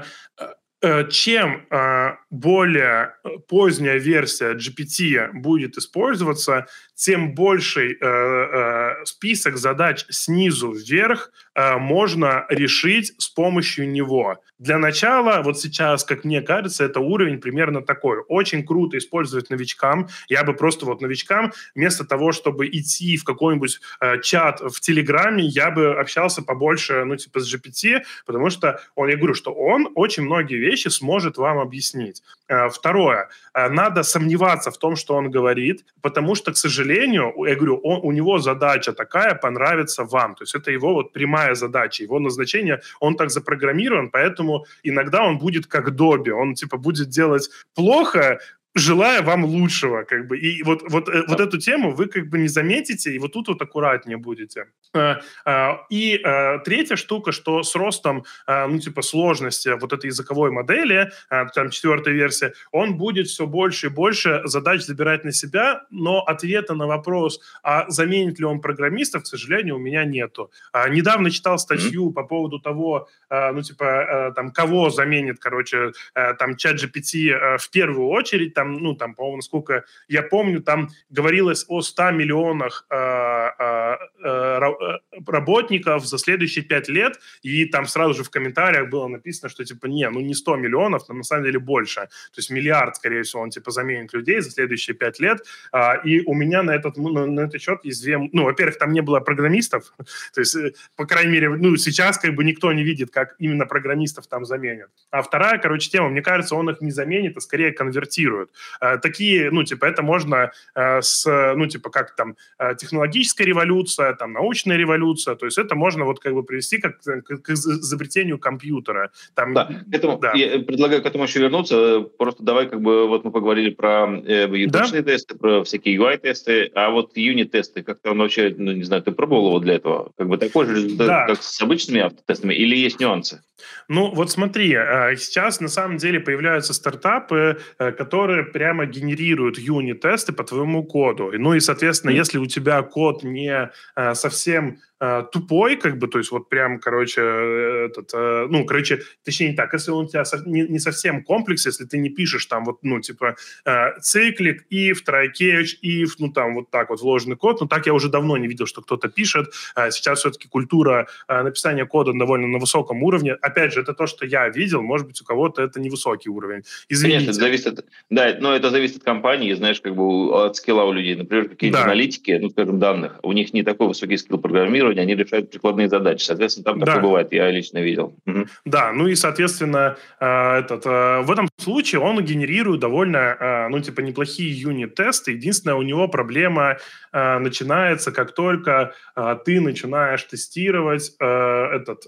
э чем э, более поздняя версия GPT будет использоваться, тем больший э, э, список задач снизу вверх э, можно решить с помощью него. Для начала, вот сейчас, как мне кажется, это уровень примерно такой. Очень круто использовать новичкам. Я бы просто вот новичкам, вместо того, чтобы идти в какой-нибудь э, чат в Телеграме, я бы общался побольше, ну, типа, с GPT, потому что он, я говорю, что он очень многие вещи сможет вам объяснить. Э, второе. Э, надо сомневаться в том, что он говорит, потому что, к сожалению, сожалению, я говорю, он, у него задача такая, понравится вам. То есть это его вот прямая задача, его назначение, он так запрограммирован, поэтому иногда он будет как Доби, он типа будет делать плохо, желая вам лучшего, как бы. И вот, вот, да. Э, вот эту тему вы как бы не заметите, и вот тут вот аккуратнее будете. Э, э, и третья штука, что с ростом, ну, типа, сложности вот этой языковой модели, там, четвертая версия, он будет все больше и больше задач забирать на себя, но ответа на вопрос, а заменит ли он программистов, к сожалению, у меня нету. Недавно читал статью mm-hmm. по поводу того, ну, типа, там, кого заменит, короче, там, чат GPT в первую очередь, там, ну, там, по-моему, насколько я помню, там говорилось о 100 миллионах э, э, работников за следующие 5 лет, и там сразу же в комментариях было написано, что, типа, не, ну, не 100 миллионов, но на самом деле больше. То есть миллиард, скорее всего, он, типа, заменит людей за следующие 5 лет. Э, и у меня на этот, на, на этот счет есть две... Ну, во-первых, там не было программистов, то есть, э, по крайней мере, ну, сейчас как бы никто не видит, как именно программистов там заменят. А вторая, короче, тема, мне кажется, он их не заменит, а скорее конвертирует. Э, такие, ну, типа, это можно э, с, ну, типа, как там э, технологическая революция, там, научная революция, то есть это можно вот как бы привести как к, к изобретению компьютера. Там, да, этому, да. я предлагаю к этому еще вернуться, просто давай как бы вот мы поговорили про э, да? тесты, про всякие UI-тесты, а вот юнит-тесты, как-то он вообще, ну, не знаю, ты пробовал его для этого? Как бы такой же результат, да. как с обычными автотестами, или есть нюансы? Ну, вот смотри, сейчас на самом деле появляются стартапы, которые прямо генерируют юнит-тесты по твоему коду. Ну и, соответственно, mm-hmm. если у тебя код не э, совсем э, тупой, как бы, то есть вот прям, короче, этот, э, ну, короче, точнее не так, если он у тебя не, не совсем комплекс, если ты не пишешь там вот, ну, типа, э, циклик, if, try catch, if, ну, там вот так вот вложенный код, ну, так я уже давно не видел, что кто-то пишет. Э, сейчас все-таки культура э, написания кода довольно на высоком уровне. Опять же, это то, что я видел, может быть, у кого-то это невысокий уровень. Извините. Конечно, зависит от, да, но это зависит от компании, знаешь, как бы от скилла у людей. Например, какие-то да. аналитики, ну, скажем, данных, у них не такой высокий скилл программирования, они решают прикладные задачи. Соответственно, там да. такое бывает, я лично видел. Угу. Да, ну и, соответственно, э, этот, э, в этом случае он генерирует довольно, э, ну, типа, неплохие юнит-тесты. Единственная у него проблема начинается, как только ты начинаешь тестировать этот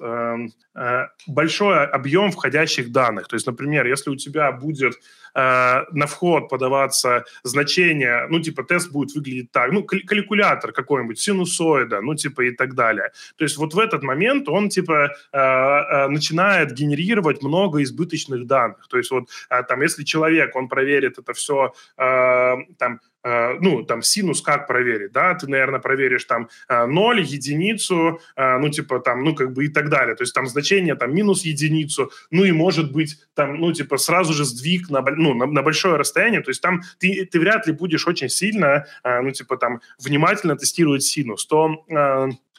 большой объем входящих данных. То есть, например, если у тебя будет на вход подаваться значение, ну, типа, тест будет выглядеть так, ну, калькулятор какой-нибудь, синусоида, ну, типа, и так далее. То есть вот в этот момент он, типа, э, э, начинает генерировать много избыточных данных. То есть вот э, там, если человек, он проверит это все, там, ну, там, синус как проверить, да, ты, наверное, проверишь там 0, э, единицу, э, ну, типа там, ну, как бы и так далее, то есть там значение там минус единицу, ну, и может быть там, ну, типа сразу же сдвиг на, ну, на, на большое расстояние, то есть там ты, ты вряд ли будешь очень сильно, ну, типа там внимательно тестировать синус, то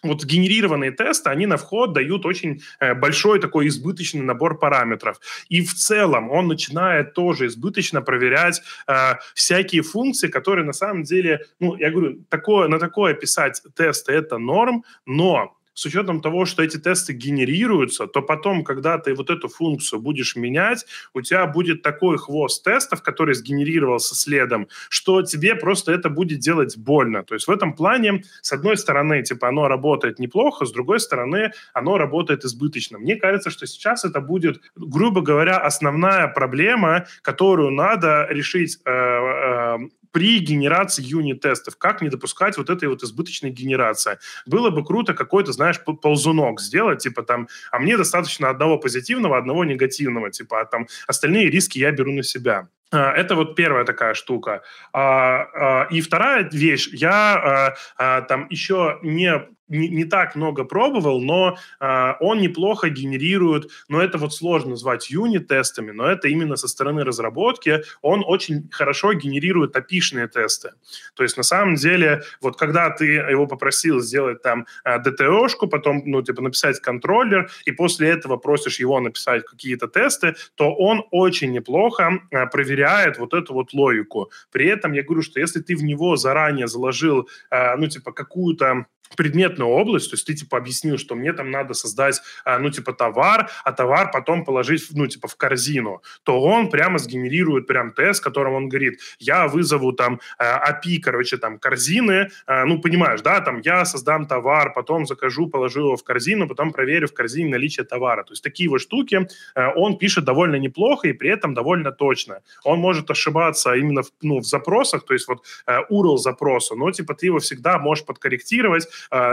вот генерированные тесты, они на вход дают очень э, большой такой избыточный набор параметров. И в целом он начинает тоже избыточно проверять э, всякие функции, которые на самом деле, ну, я говорю, такое, на такое писать тесты это норм, но с учетом того, что эти тесты генерируются, то потом, когда ты вот эту функцию будешь менять, у тебя будет такой хвост тестов, который сгенерировался следом, что тебе просто это будет делать больно. То есть в этом плане, с одной стороны, типа, оно работает неплохо, с другой стороны, оно работает избыточно. Мне кажется, что сейчас это будет, грубо говоря, основная проблема, которую надо решить э, э, при генерации юнит-тестов. Как не допускать вот этой вот избыточной генерации? Было бы круто какой-то, знаешь, ползунок сделать, типа там, а мне достаточно одного позитивного, одного негативного, типа, а там остальные риски я беру на себя. А, это вот первая такая штука. А, и вторая вещь, я там еще не не, не так много пробовал, но э, он неплохо генерирует, но это вот сложно назвать юнит-тестами, но это именно со стороны разработки, он очень хорошо генерирует опишные тесты. То есть на самом деле, вот когда ты его попросил сделать там э, DTO-шку, потом, ну, типа написать контроллер, и после этого просишь его написать какие-то тесты, то он очень неплохо э, проверяет вот эту вот логику. При этом я говорю, что если ты в него заранее заложил, э, ну, типа какую-то предметную область, то есть ты, типа, объяснил, что мне там надо создать, а, ну, типа, товар, а товар потом положить, ну, типа, в корзину, то он прямо сгенерирует прям тест, которым он говорит, я вызову там API, а, короче, там, корзины, а, ну, понимаешь, да, там, я создам товар, потом закажу, положу его в корзину, потом проверю в корзине наличие товара. То есть такие вот штуки он пишет довольно неплохо и при этом довольно точно. Он может ошибаться именно в, ну, в запросах, то есть вот URL запроса, но, типа, ты его всегда можешь подкорректировать,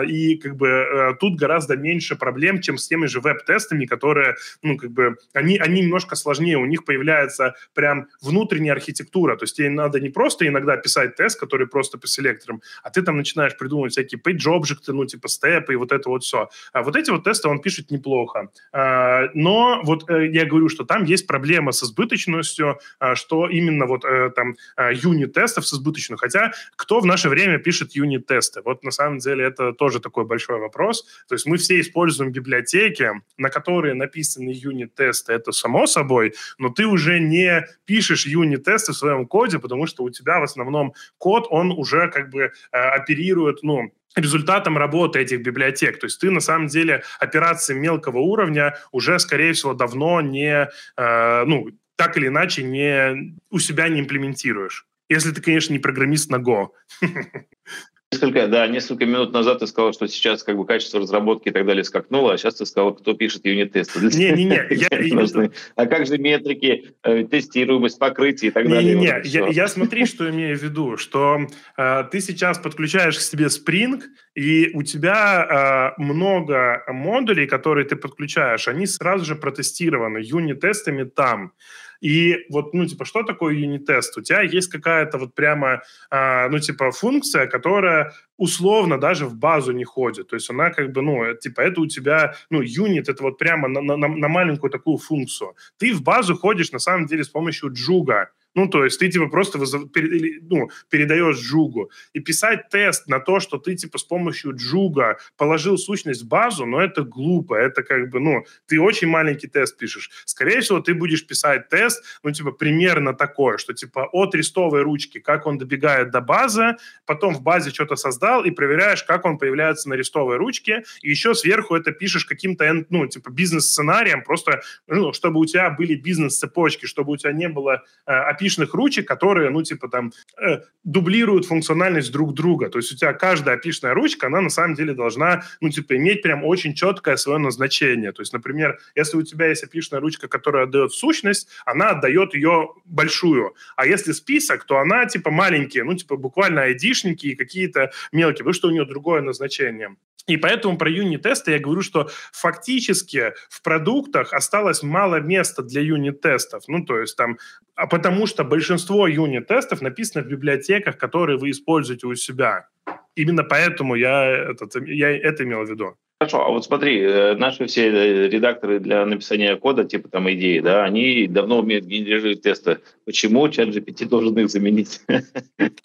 и как бы э, тут гораздо меньше проблем, чем с теми же веб-тестами, которые, ну, как бы, они, они немножко сложнее, у них появляется прям внутренняя архитектура, то есть тебе надо не просто иногда писать тест, который просто по селекторам, а ты там начинаешь придумывать всякие page-объекты, ну, типа степы и вот это вот все. А вот эти вот тесты он пишет неплохо. А, но вот э, я говорю, что там есть проблема с избыточностью, а, что именно вот э, там юнит-тестов с избыточностью. Хотя кто в наше время пишет юнит-тесты? Вот на самом деле это тоже такой большой вопрос. То есть мы все используем библиотеки, на которые написаны юнит-тесты, это само собой, но ты уже не пишешь юнит-тесты в своем коде, потому что у тебя в основном код, он уже как бы э, оперирует, ну, результатом работы этих библиотек. То есть ты на самом деле операции мелкого уровня уже, скорее всего, давно не, э, ну, так или иначе не, у себя не имплементируешь. Если ты, конечно, не программист на Go. Несколько, да, несколько минут назад ты сказал, что сейчас как бы качество разработки и так далее скакнуло, а сейчас ты сказал, кто пишет юнит-тесты. Не-не-не. А как же метрики, э, тестируемость, покрытие и так далее? Не-не-не, я, я смотри, что имею в виду, что э, ты сейчас подключаешь к себе Spring, и у тебя э, много модулей, которые ты подключаешь, они сразу же протестированы юнит-тестами там. И вот, ну, типа, что такое юнит-тест? У тебя есть какая-то вот прямо, а, ну, типа, функция, которая условно даже в базу не ходит. То есть она как бы, ну, типа, это у тебя, ну, юнит, это вот прямо на, на, на маленькую такую функцию. Ты в базу ходишь, на самом деле, с помощью джуга. Ну, то есть ты, типа, просто ну, передаешь джугу. И писать тест на то, что ты, типа, с помощью джуга положил сущность в базу, ну, это глупо. Это как бы, ну, ты очень маленький тест пишешь. Скорее всего, ты будешь писать тест, ну, типа, примерно такое, что, типа, от рестовой ручки, как он добегает до базы, потом в базе что-то создал и проверяешь, как он появляется на рестовой ручке, и еще сверху это пишешь каким-то, ну, типа, бизнес-сценарием, просто, ну, чтобы у тебя были бизнес-цепочки, чтобы у тебя не было э, опишных ручек, которые, ну, типа там, э, дублируют функциональность друг друга. То есть у тебя каждая опишная ручка, она на самом деле должна, ну, типа, иметь прям очень четкое свое назначение. То есть, например, если у тебя есть опишная ручка, которая отдает сущность, она отдает ее большую. А если список, то она, типа, маленькие, ну, типа, буквально айдишники и какие-то мелкие, потому что у нее другое назначение. И поэтому про юнит-тесты я говорю, что фактически в продуктах осталось мало места для юнит-тестов. Ну, то есть там, а потому что большинство юнит-тестов написано в библиотеках, которые вы используете у себя. Именно поэтому я, этот, я это имел в виду. Хорошо, а вот смотри, э, наши все э, редакторы для написания кода, типа там идеи, да, они давно умеют генерировать тесты. Почему чат GPT должен их заменить?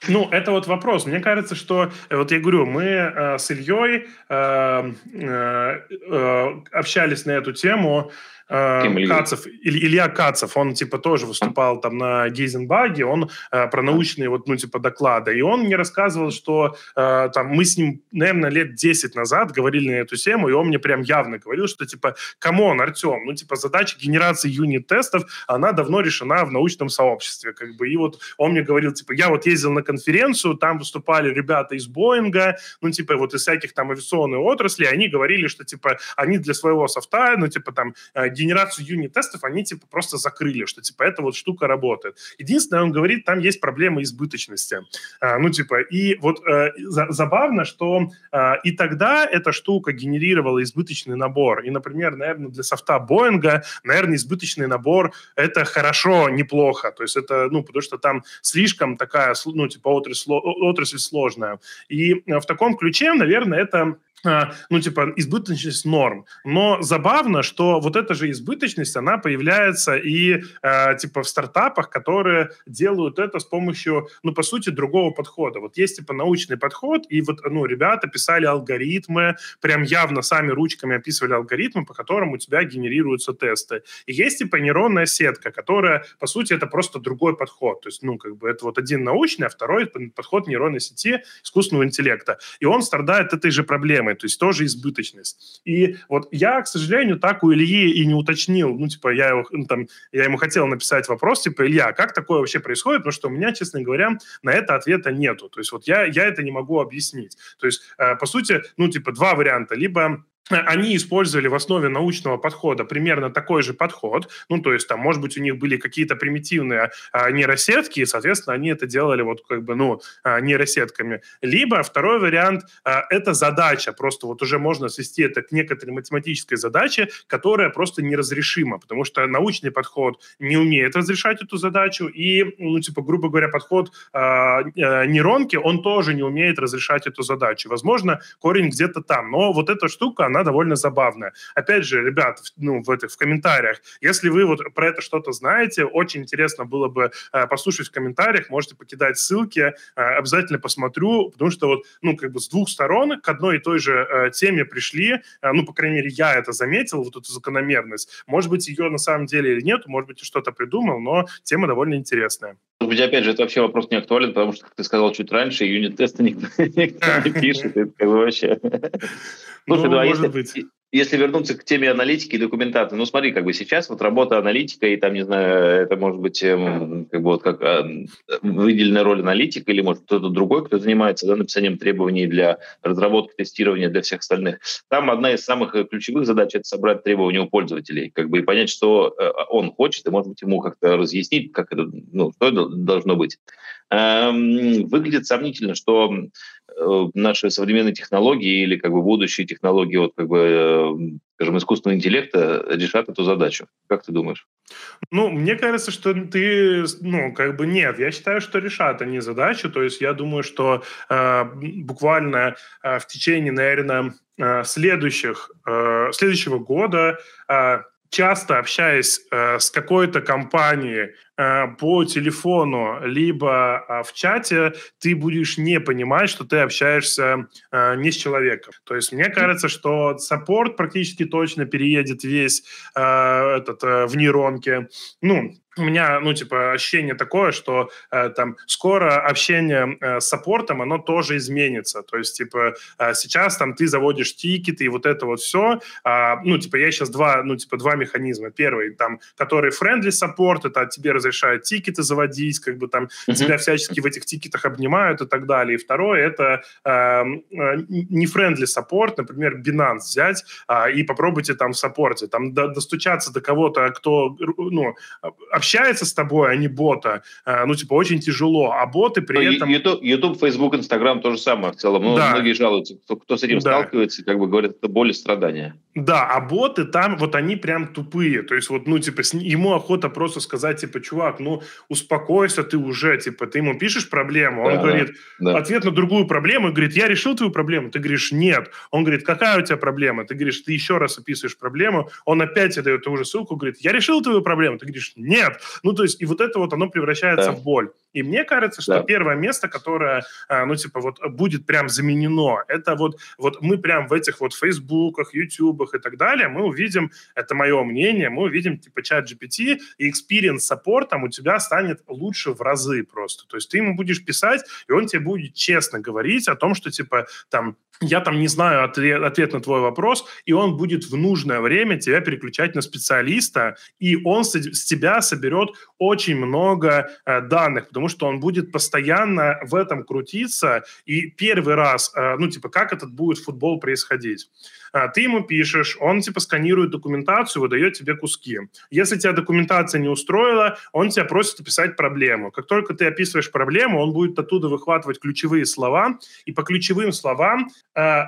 Ну, это вот вопрос. Мне кажется, что, э, вот я говорю, мы э, с Ильей э, э, общались на эту тему, э, Кацев, Илья Кацев, он типа тоже выступал там на Heisenbug е, он э, про научные вот, ну, типа доклады, и он мне рассказывал, что э, там мы с ним, наверное, лет 10 назад говорили на эту тему, и он мне прям явно говорил, что типа, come on, Артем, ну, типа, задача генерации юнит-тестов, она давно решена в научном сообществе, как бы, и вот он мне говорил, типа, я вот ездил на конференцию, там выступали ребята из Боинга, ну, типа, вот из всяких там авиационной отрасли, они говорили, что, типа, они для своего софта, ну, типа, там, э, генерацию юнит-тестов они, типа, просто закрыли, что, типа, эта вот штука работает. Единственное, он говорит, там есть проблема избыточности. А, ну, типа, и вот э, забавно, что э, и тогда эта штука генерировала избыточный набор. И, например, наверное, для софта Боинга, наверное, избыточный набор – это хорошо, неплохо. То есть это, ну, потому что там слишком такая, ну, типа, отрасль, отрасль сложная. И в таком ключе, наверное, это ну, типа, избыточность норм. Но забавно, что вот эта же избыточность, она появляется и, э, типа, в стартапах, которые делают это с помощью, ну, по сути, другого подхода. Вот есть, типа, научный подход, и вот, ну, ребята писали алгоритмы, прям явно сами ручками описывали алгоритмы, по которым у тебя генерируются тесты. И есть, типа, нейронная сетка, которая, по сути, это просто другой подход. То есть, ну, как бы это вот один научный, а второй подход нейронной сети искусственного интеллекта. И он страдает этой же проблемой проблемой, то есть тоже избыточность. И вот я, к сожалению, так у Ильи и не уточнил, ну, типа, я, его, ну, там, я ему хотел написать вопрос, типа, Илья, как такое вообще происходит? Потому что у меня, честно говоря, на это ответа нету. То есть вот я, я это не могу объяснить. То есть, э, по сути, ну, типа, два варианта. Либо они использовали в основе научного подхода примерно такой же подход. Ну, то есть там, может быть, у них были какие-то примитивные а, нейросетки, и, соответственно, они это делали вот как бы, ну, а, нейросетками. Либо второй вариант а, – это задача. Просто вот уже можно свести это к некоторой математической задаче, которая просто неразрешима, потому что научный подход не умеет разрешать эту задачу, и, ну, типа, грубо говоря, подход а, а, нейронки, он тоже не умеет разрешать эту задачу. Возможно, корень где-то там. Но вот эта штука, она она довольно забавная. Опять же, ребят, ну, в этих в комментариях, если вы вот про это что-то знаете, очень интересно было бы э, послушать в комментариях, можете покидать ссылки, э, обязательно посмотрю, потому что вот, ну, как бы с двух сторон к одной и той же э, теме пришли, э, ну, по крайней мере, я это заметил, вот эту закономерность. Может быть, ее на самом деле или нет, может быть, что-то придумал, но тема довольно интересная. Может быть, опять же, это вообще вопрос не актуален, потому что, как ты сказал чуть раньше, юнит-тесты никто, никто не пишет, это как бы вообще... Слушай, ну, ну а если, быть если вернуться к теме аналитики и документации, ну смотри, как бы сейчас вот работа аналитика, и там, не знаю, это может быть эм, как бы вот как а, выделенная роль аналитика, или может кто-то другой, кто занимается да, написанием требований для разработки, тестирования для всех остальных. Там одна из самых э, ключевых задач – это собрать требования у пользователей, как бы и понять, что э, он хочет, и, может быть, ему как-то разъяснить, как это, ну, что это должно быть. Эм, выглядит сомнительно, что Э, наши современные технологии или как бы будущие технологии, вот как бы, скажем, искусственного интеллекта решат эту задачу. Как ты думаешь? Ну, мне кажется, что ты, ну, как бы нет. Я считаю, что решат они задачу. То есть я думаю, что э, буквально э, в течение, наверное, э, следующих, э, следующего года э, часто общаясь э, с какой-то компанией э, по телефону, либо э, в чате, ты будешь не понимать, что ты общаешься э, не с человеком. То есть мне кажется, что саппорт практически точно переедет весь э, этот э, в нейронке. Ну, у меня, ну, типа, ощущение такое, что э, там скоро общение э, с саппортом, оно тоже изменится. То есть, типа, э, сейчас там ты заводишь тикеты и вот это вот все. Э, ну, типа, я сейчас два, ну, типа, два механизма. Первый, там, который friendly саппорт, это тебе разрешают тикеты заводить, как бы там uh-huh. тебя всячески в этих тикетах обнимают и так далее. И второй, это э, э, не friendly саппорт, например, Binance взять э, и попробуйте там в саппорте, там до, достучаться до кого-то, кто, ну, общается общается с тобой, а не бота, э, ну, типа, очень тяжело. А боты при Но ну, этом... YouTube, YouTube, Facebook, Instagram то же самое в целом. Ну, да. Многие жалуются, кто, кто с этим да. сталкивается, как бы говорят, это боль и страдания. Да, а боты там, вот они прям тупые. То есть вот, ну, типа, ему охота просто сказать, типа, чувак, ну, успокойся ты уже, типа, ты ему пишешь проблему, он да, говорит, да. ответ на другую проблему, говорит, я решил твою проблему, ты говоришь, нет. Он говорит, какая у тебя проблема? Ты говоришь, ты еще раз описываешь проблему, он опять тебе дает ту же ссылку, говорит, я решил твою проблему, ты говоришь, нет. Ну, то есть, и вот это вот оно превращается да. в боль. И мне кажется, что да. первое место, которое, а, ну, типа, вот будет прям заменено, это вот, вот мы прям в этих вот Фейсбуках, Ютубах и так далее, мы увидим, это мое мнение, мы увидим, типа, чат GPT, и experience саппортом у тебя станет лучше в разы просто. То есть ты ему будешь писать, и он тебе будет честно говорить о том, что, типа, там, я там не знаю ответ, ответ на твой вопрос, и он будет в нужное время тебя переключать на специалиста, и он с, с тебя соберет очень много э, данных, потому что он будет постоянно в этом крутиться, и первый раз, э, ну, типа, как этот будет футбол происходить? Э, ты ему пишешь, он, типа, сканирует документацию, выдает тебе куски. Если тебя документация не устроила, он тебя просит описать проблему. Как только ты описываешь проблему, он будет оттуда выхватывать ключевые слова, и по ключевым словам э,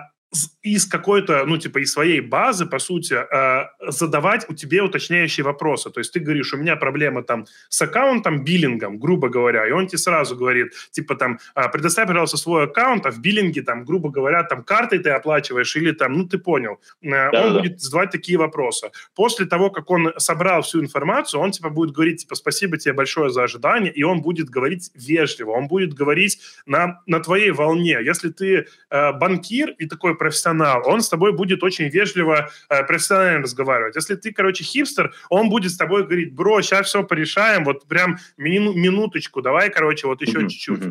из какой-то, ну, типа, из своей базы, по сути, э, задавать у тебе уточняющие вопросы. То есть ты говоришь, у меня проблема там с аккаунтом, биллингом, грубо говоря, и он тебе сразу говорит, типа, там, э, предоставь, пожалуйста, свой аккаунт, а в биллинге, там, грубо говоря, там, картой ты оплачиваешь или там, ну, ты понял. Э, да, он да. будет задавать такие вопросы. После того, как он собрал всю информацию, он, типа, будет говорить, типа, спасибо тебе большое за ожидание, и он будет говорить вежливо, он будет говорить на, на твоей волне. Если ты э, банкир и такой профессионал, он с тобой будет очень вежливо, э, профессионально разговаривать. Если ты, короче, хипстер, он будет с тобой говорить, бро, сейчас все порешаем, вот прям мину, минуточку, давай, короче, вот еще mm-hmm. чуть-чуть.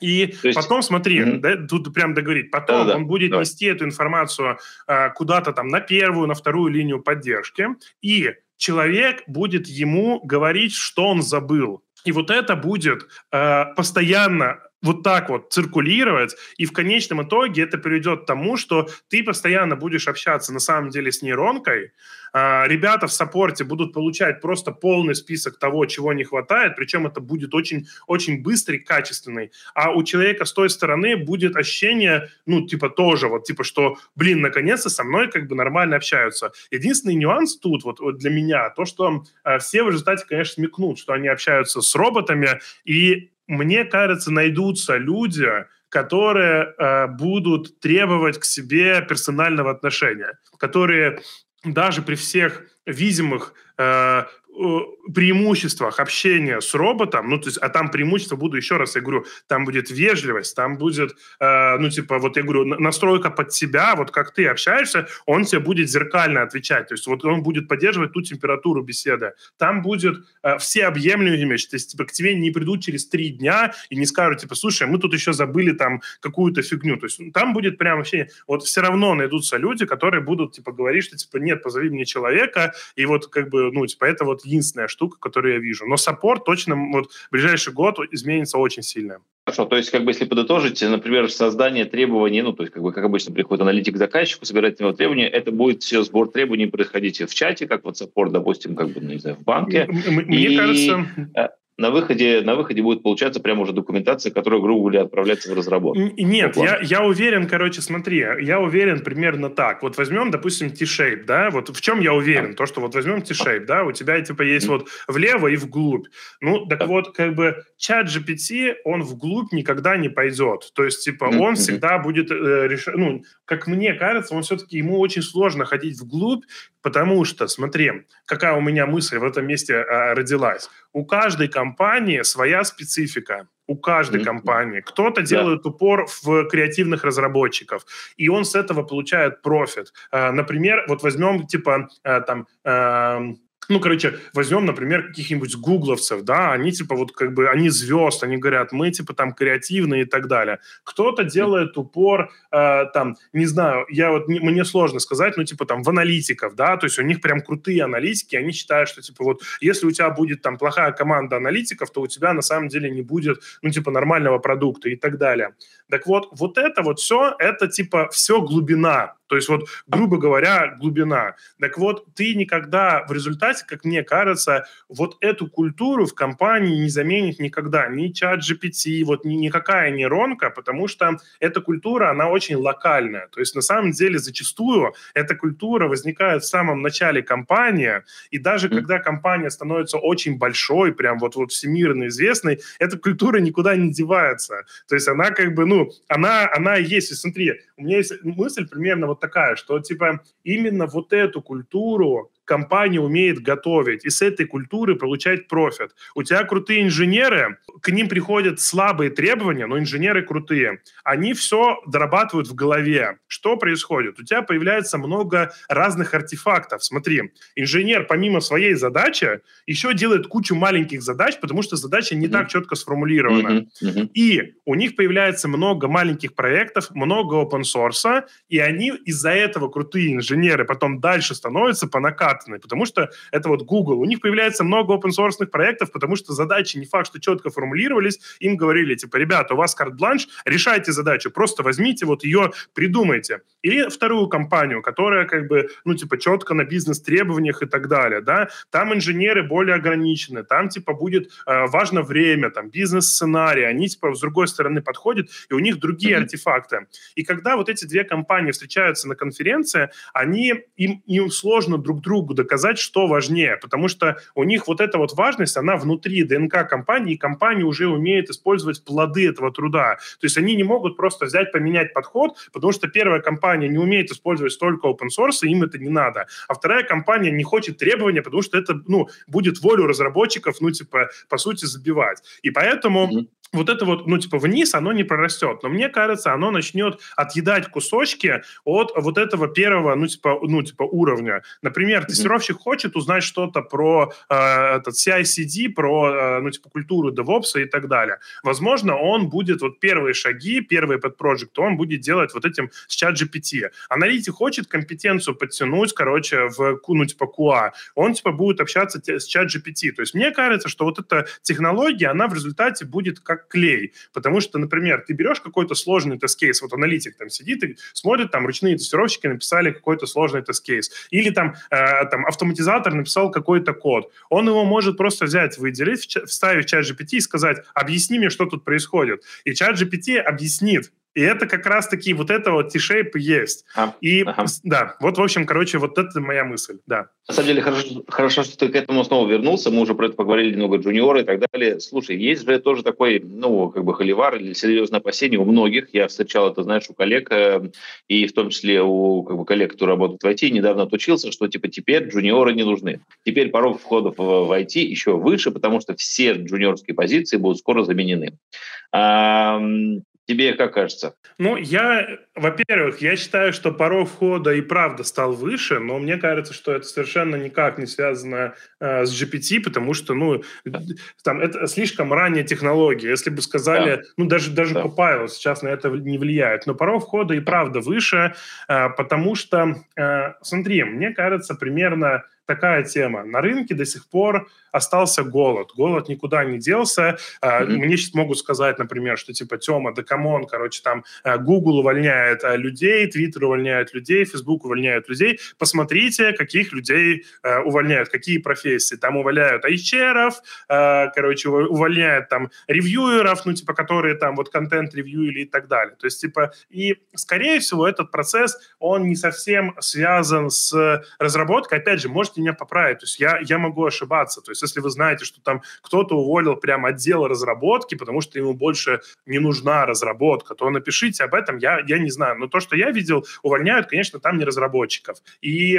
И есть... потом, смотри, mm-hmm. да, тут прям договорить, потом да, он будет да. нести эту информацию э, куда-то там на первую, на вторую линию поддержки, и человек будет ему говорить, что он забыл. И вот это будет э, постоянно вот так вот циркулировать, и в конечном итоге это приведет к тому, что ты постоянно будешь общаться на самом деле с нейронкой, а, ребята в саппорте будут получать просто полный список того, чего не хватает, причем это будет очень, очень быстрый, качественный, а у человека с той стороны будет ощущение, ну, типа тоже, вот, типа, что, блин, наконец-то со мной как бы нормально общаются. Единственный нюанс тут вот, вот для меня, то, что э, все в результате, конечно, смекнут, что они общаются с роботами, и мне кажется, найдутся люди, которые э, будут требовать к себе персонального отношения, которые даже при всех видимых э, преимуществах общения с роботом, ну, то есть, а там преимущество буду, еще раз я говорю, там будет вежливость, там будет, э, ну, типа, вот я говорю, настройка под себя, вот как ты общаешься, он тебе будет зеркально отвечать, то есть вот он будет поддерживать ту температуру беседы. Там будет э, все объемлемые вещи, то есть, типа, к тебе не придут через три дня и не скажут, типа, слушай, мы тут еще забыли там какую-то фигню, то есть там будет прям вообще, вот все равно найдутся люди, которые будут, типа, говорить, что, типа, нет, позови мне человека, и вот, как бы, ну, типа, это вот единственная штука, которую я вижу. Но саппорт точно вот в ближайший год изменится очень сильно. Хорошо, то есть, как бы, если подытожить, например, создание требований, ну, то есть, как бы, как обычно, приходит аналитик к заказчику, собирает его требования, это будет все сбор требований происходить в чате, как вот саппорт, допустим, как бы, ну, не знаю, в банке. Мне и, кажется... На выходе, на выходе будет получаться прямо уже документация, которая, грубо говоря, отправляется в разработку. Нет, я, я уверен, короче, смотри, я уверен примерно так. Вот возьмем, допустим, T-shape, да, вот в чем я уверен? То, что вот возьмем T-shape, да, у тебя типа есть mm-hmm. вот влево и вглубь. Ну, так вот, как бы чат GPT, он вглубь никогда не пойдет. То есть, типа, mm-hmm. он всегда будет э, решать, ну, как мне кажется, он все-таки, ему очень сложно ходить вглубь, потому что, смотри, какая у меня мысль в этом месте э, родилась. У каждой компании своя специфика у каждой mm-hmm. компании. Кто-то yeah. делает упор в креативных разработчиков, и он с этого получает профит. Э, например, вот возьмем типа э, там эм, ну, короче, возьмем, например, каких-нибудь гугловцев, да, они типа вот как бы, они звезд, они говорят, мы типа там креативные и так далее. Кто-то делает упор, э, там, не знаю, я вот, не, мне сложно сказать, ну, типа там в аналитиков, да, то есть у них прям крутые аналитики, они считают, что типа вот если у тебя будет там плохая команда аналитиков, то у тебя на самом деле не будет, ну, типа нормального продукта и так далее. Так вот, вот это вот все, это типа все глубина, то есть вот, грубо говоря, глубина. Так вот, ты никогда в результате, как мне кажется, вот эту культуру в компании не заменит никогда. Ни чат GPT, вот ни, никакая нейронка, потому что эта культура, она очень локальная. То есть на самом деле зачастую эта культура возникает в самом начале компании, и даже когда компания становится очень большой, прям вот, вот всемирно известной, эта культура никуда не девается. То есть она как бы, ну, она, она есть. И смотри, у меня есть мысль примерно вот такая, что типа именно вот эту культуру компания умеет готовить и с этой культуры получать профит. У тебя крутые инженеры, к ним приходят слабые требования, но инженеры крутые. Они все дорабатывают в голове. Что происходит? У тебя появляется много разных артефактов. Смотри, инженер помимо своей задачи еще делает кучу маленьких задач, потому что задача не mm-hmm. так четко сформулирована. Mm-hmm. Mm-hmm. И у них появляется много маленьких проектов, много open source, и они из-за этого крутые инженеры потом дальше становятся по накатанной, потому что это вот Google. У них появляется много open source проектов, потому что задачи не факт, что четко формулировались. Им говорили, типа, ребята, у вас карт-бланш, решайте задачу, просто возьмите вот ее, придумайте. Или вторую компанию, которая как бы, ну, типа, четко на бизнес-требованиях и так далее, да, там инженеры более ограничены, там, типа, будет э, важно время, там, бизнес-сценарий, они, типа, с другой стороны подходят, и у них другие mm-hmm. артефакты. И когда вот эти две компании встречаются на конференции, они, им, им сложно друг другу доказать, что важнее, потому что у них вот эта вот важность, она внутри ДНК компании, и компания уже умеет использовать плоды этого труда. То есть они не могут просто взять, поменять подход, потому что первая компания не умеет использовать столько open source, им это не надо. А вторая компания не хочет требования, потому что это, ну, будет волю разработчиков, ну, типа, по сути, забивать. И поэтому mm-hmm вот это вот, ну, типа, вниз оно не прорастет. Но мне кажется, оно начнет отъедать кусочки от вот этого первого, ну, типа, ну, типа уровня. Например, тестировщик хочет узнать что-то про э, этот CI-CD, про, э, ну, типа, культуру DevOps и так далее. Возможно, он будет вот первые шаги, первый подпроект, он будет делать вот этим с чат GPT. Аналитик хочет компетенцию подтянуть, короче, в, ну, типа, QA. Он, типа, будет общаться с чат GPT. То есть мне кажется, что вот эта технология, она в результате будет как как клей. Потому что, например, ты берешь какой-то сложный тест-кейс, вот аналитик там сидит и смотрит, там ручные тестировщики написали какой-то сложный тест-кейс. Или там, э, там автоматизатор написал какой-то код. Он его может просто взять, выделить, вставить в чат GPT и сказать, объясни мне, что тут происходит. И чат GPT объяснит, и это как раз-таки вот это вот T-shape есть. А, и ага. да, вот, в общем, короче, вот это моя мысль, да. На самом деле, хорошо, хорошо, что ты к этому снова вернулся. Мы уже про это поговорили немного, джуниоры и так далее. Слушай, есть же тоже такой, ну, как бы холивар или серьезное опасение у многих. Я встречал это, знаешь, у коллег, э, и в том числе у как бы, коллег, которые работают в IT, недавно отучился, что, типа, теперь джуниоры не нужны. Теперь порог входов в IT еще выше, потому что все джуниорские позиции будут скоро заменены. Тебе как кажется? Ну, я, во-первых, я считаю, что порог входа и правда стал выше, но мне кажется, что это совершенно никак не связано э, с GPT, потому что, ну, там это слишком ранняя технология. Если бы сказали, да. ну, даже, даже да. Copilot сейчас на это не влияет, но порог входа и правда выше, э, потому что, э, смотри, мне кажется, примерно такая тема. На рынке до сих пор остался голод. Голод никуда не делся. Mm-hmm. Мне сейчас могут сказать, например, что типа, Тёма, да come on, короче, там э, Google увольняет э, людей, Twitter увольняет людей, Facebook увольняет людей. Посмотрите, каких людей увольняют, какие профессии. Там увольняют HR, короче, увольняют там ревьюеров, ну, типа, которые там вот контент-ревьюили и так далее. То есть, типа, и, скорее всего, этот процесс, он не совсем связан с разработкой. Опять же, можете меня поправить. То есть я, я могу ошибаться. То есть если вы знаете, что там кто-то уволил прям отдел разработки, потому что ему больше не нужна разработка, то напишите об этом. Я, я не знаю. Но то, что я видел, увольняют, конечно, там не разработчиков. И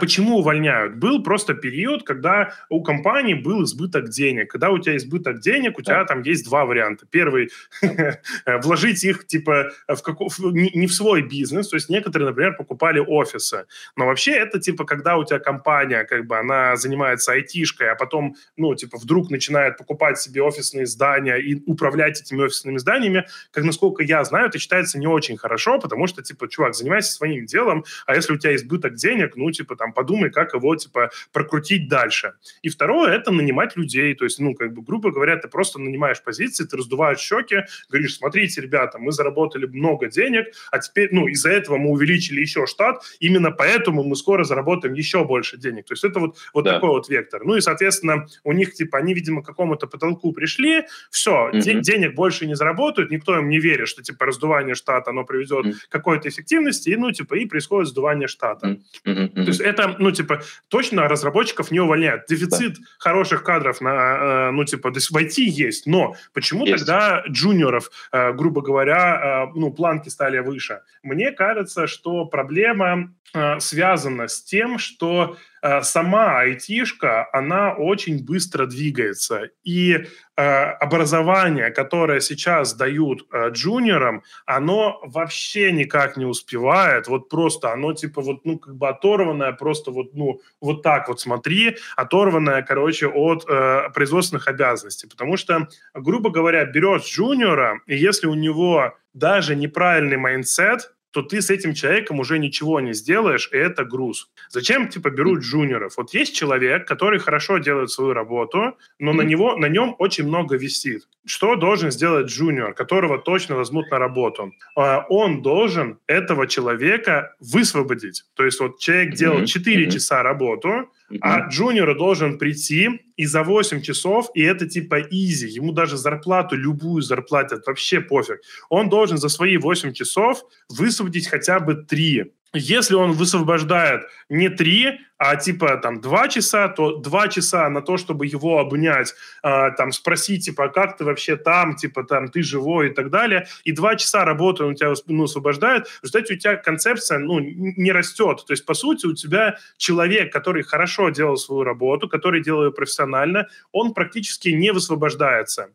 почему увольняют? Был просто период, когда у компании был избыток денег. Когда у тебя избыток денег, у тебя там есть два варианта. Первый – вложить их типа в каков... не в свой бизнес. То есть некоторые, например, покупали офисы. Но вообще это типа когда у тебя компания, как бы она занимается айтишкой, а потом, ну, типа вдруг начинает покупать себе офисные здания и управлять этими офисными зданиями, как насколько я знаю, это считается не очень хорошо, потому что, типа, чувак, занимайся своим делом, а если у тебя избыток денег, ну, типа, типа, там, подумай, как его, типа, прокрутить дальше. И второе, это нанимать людей, то есть, ну, как бы, грубо говоря, ты просто нанимаешь позиции, ты раздуваешь щеки, говоришь, смотрите, ребята, мы заработали много денег, а теперь, ну, из-за этого мы увеличили еще штат, именно поэтому мы скоро заработаем еще больше денег. То есть это вот, вот да. такой вот вектор. Ну и, соответственно, у них, типа, они, видимо, к какому-то потолку пришли, все, mm-hmm. де- денег больше не заработают, никто им не верит, что, типа, раздувание штата, оно приведет mm-hmm. к какой-то эффективности, и, ну, типа, и происходит сдувание штата. Mm-hmm. То есть это, ну, типа, точно разработчиков не увольняют. Дефицит да. хороших кадров на, э, ну, типа, в IT есть, но почему есть. тогда джуниоров, э, грубо говоря, э, ну, планки стали выше? Мне кажется, что проблема связана с тем, что сама айтишка, она очень быстро двигается. И Э, образование, которое сейчас дают э, джуниорам, оно вообще никак не успевает, вот просто оно типа вот, ну, как бы оторванное, просто вот, ну, вот так вот смотри, оторванное, короче, от э, производственных обязанностей, потому что, грубо говоря, берешь джуниора, и если у него даже неправильный mindset, то ты с этим человеком уже ничего не сделаешь, и это груз. Зачем, типа, берут джуниоров? Вот есть человек, который хорошо делает свою работу, но mm-hmm. на него, на нем очень много висит. Что должен сделать джуниор, которого точно возьмут на работу? А, он должен этого человека высвободить. То есть вот человек делал 4 mm-hmm. часа работу, а джуниор должен прийти и за 8 часов, и это типа easy, ему даже зарплату любую зарплатят, вообще пофиг. Он должен за свои 8 часов высвободить хотя бы 3. Если он высвобождает не три, а типа там два часа, то два часа на то, чтобы его обнять, э, там спросить, типа, как ты вообще там, типа, там, ты живой и так далее, и два часа работы он тебя ну, освобождает, в результате у тебя концепция, ну, не растет. То есть, по сути, у тебя человек, который хорошо делал свою работу, который делал ее профессионально, он практически не высвобождается.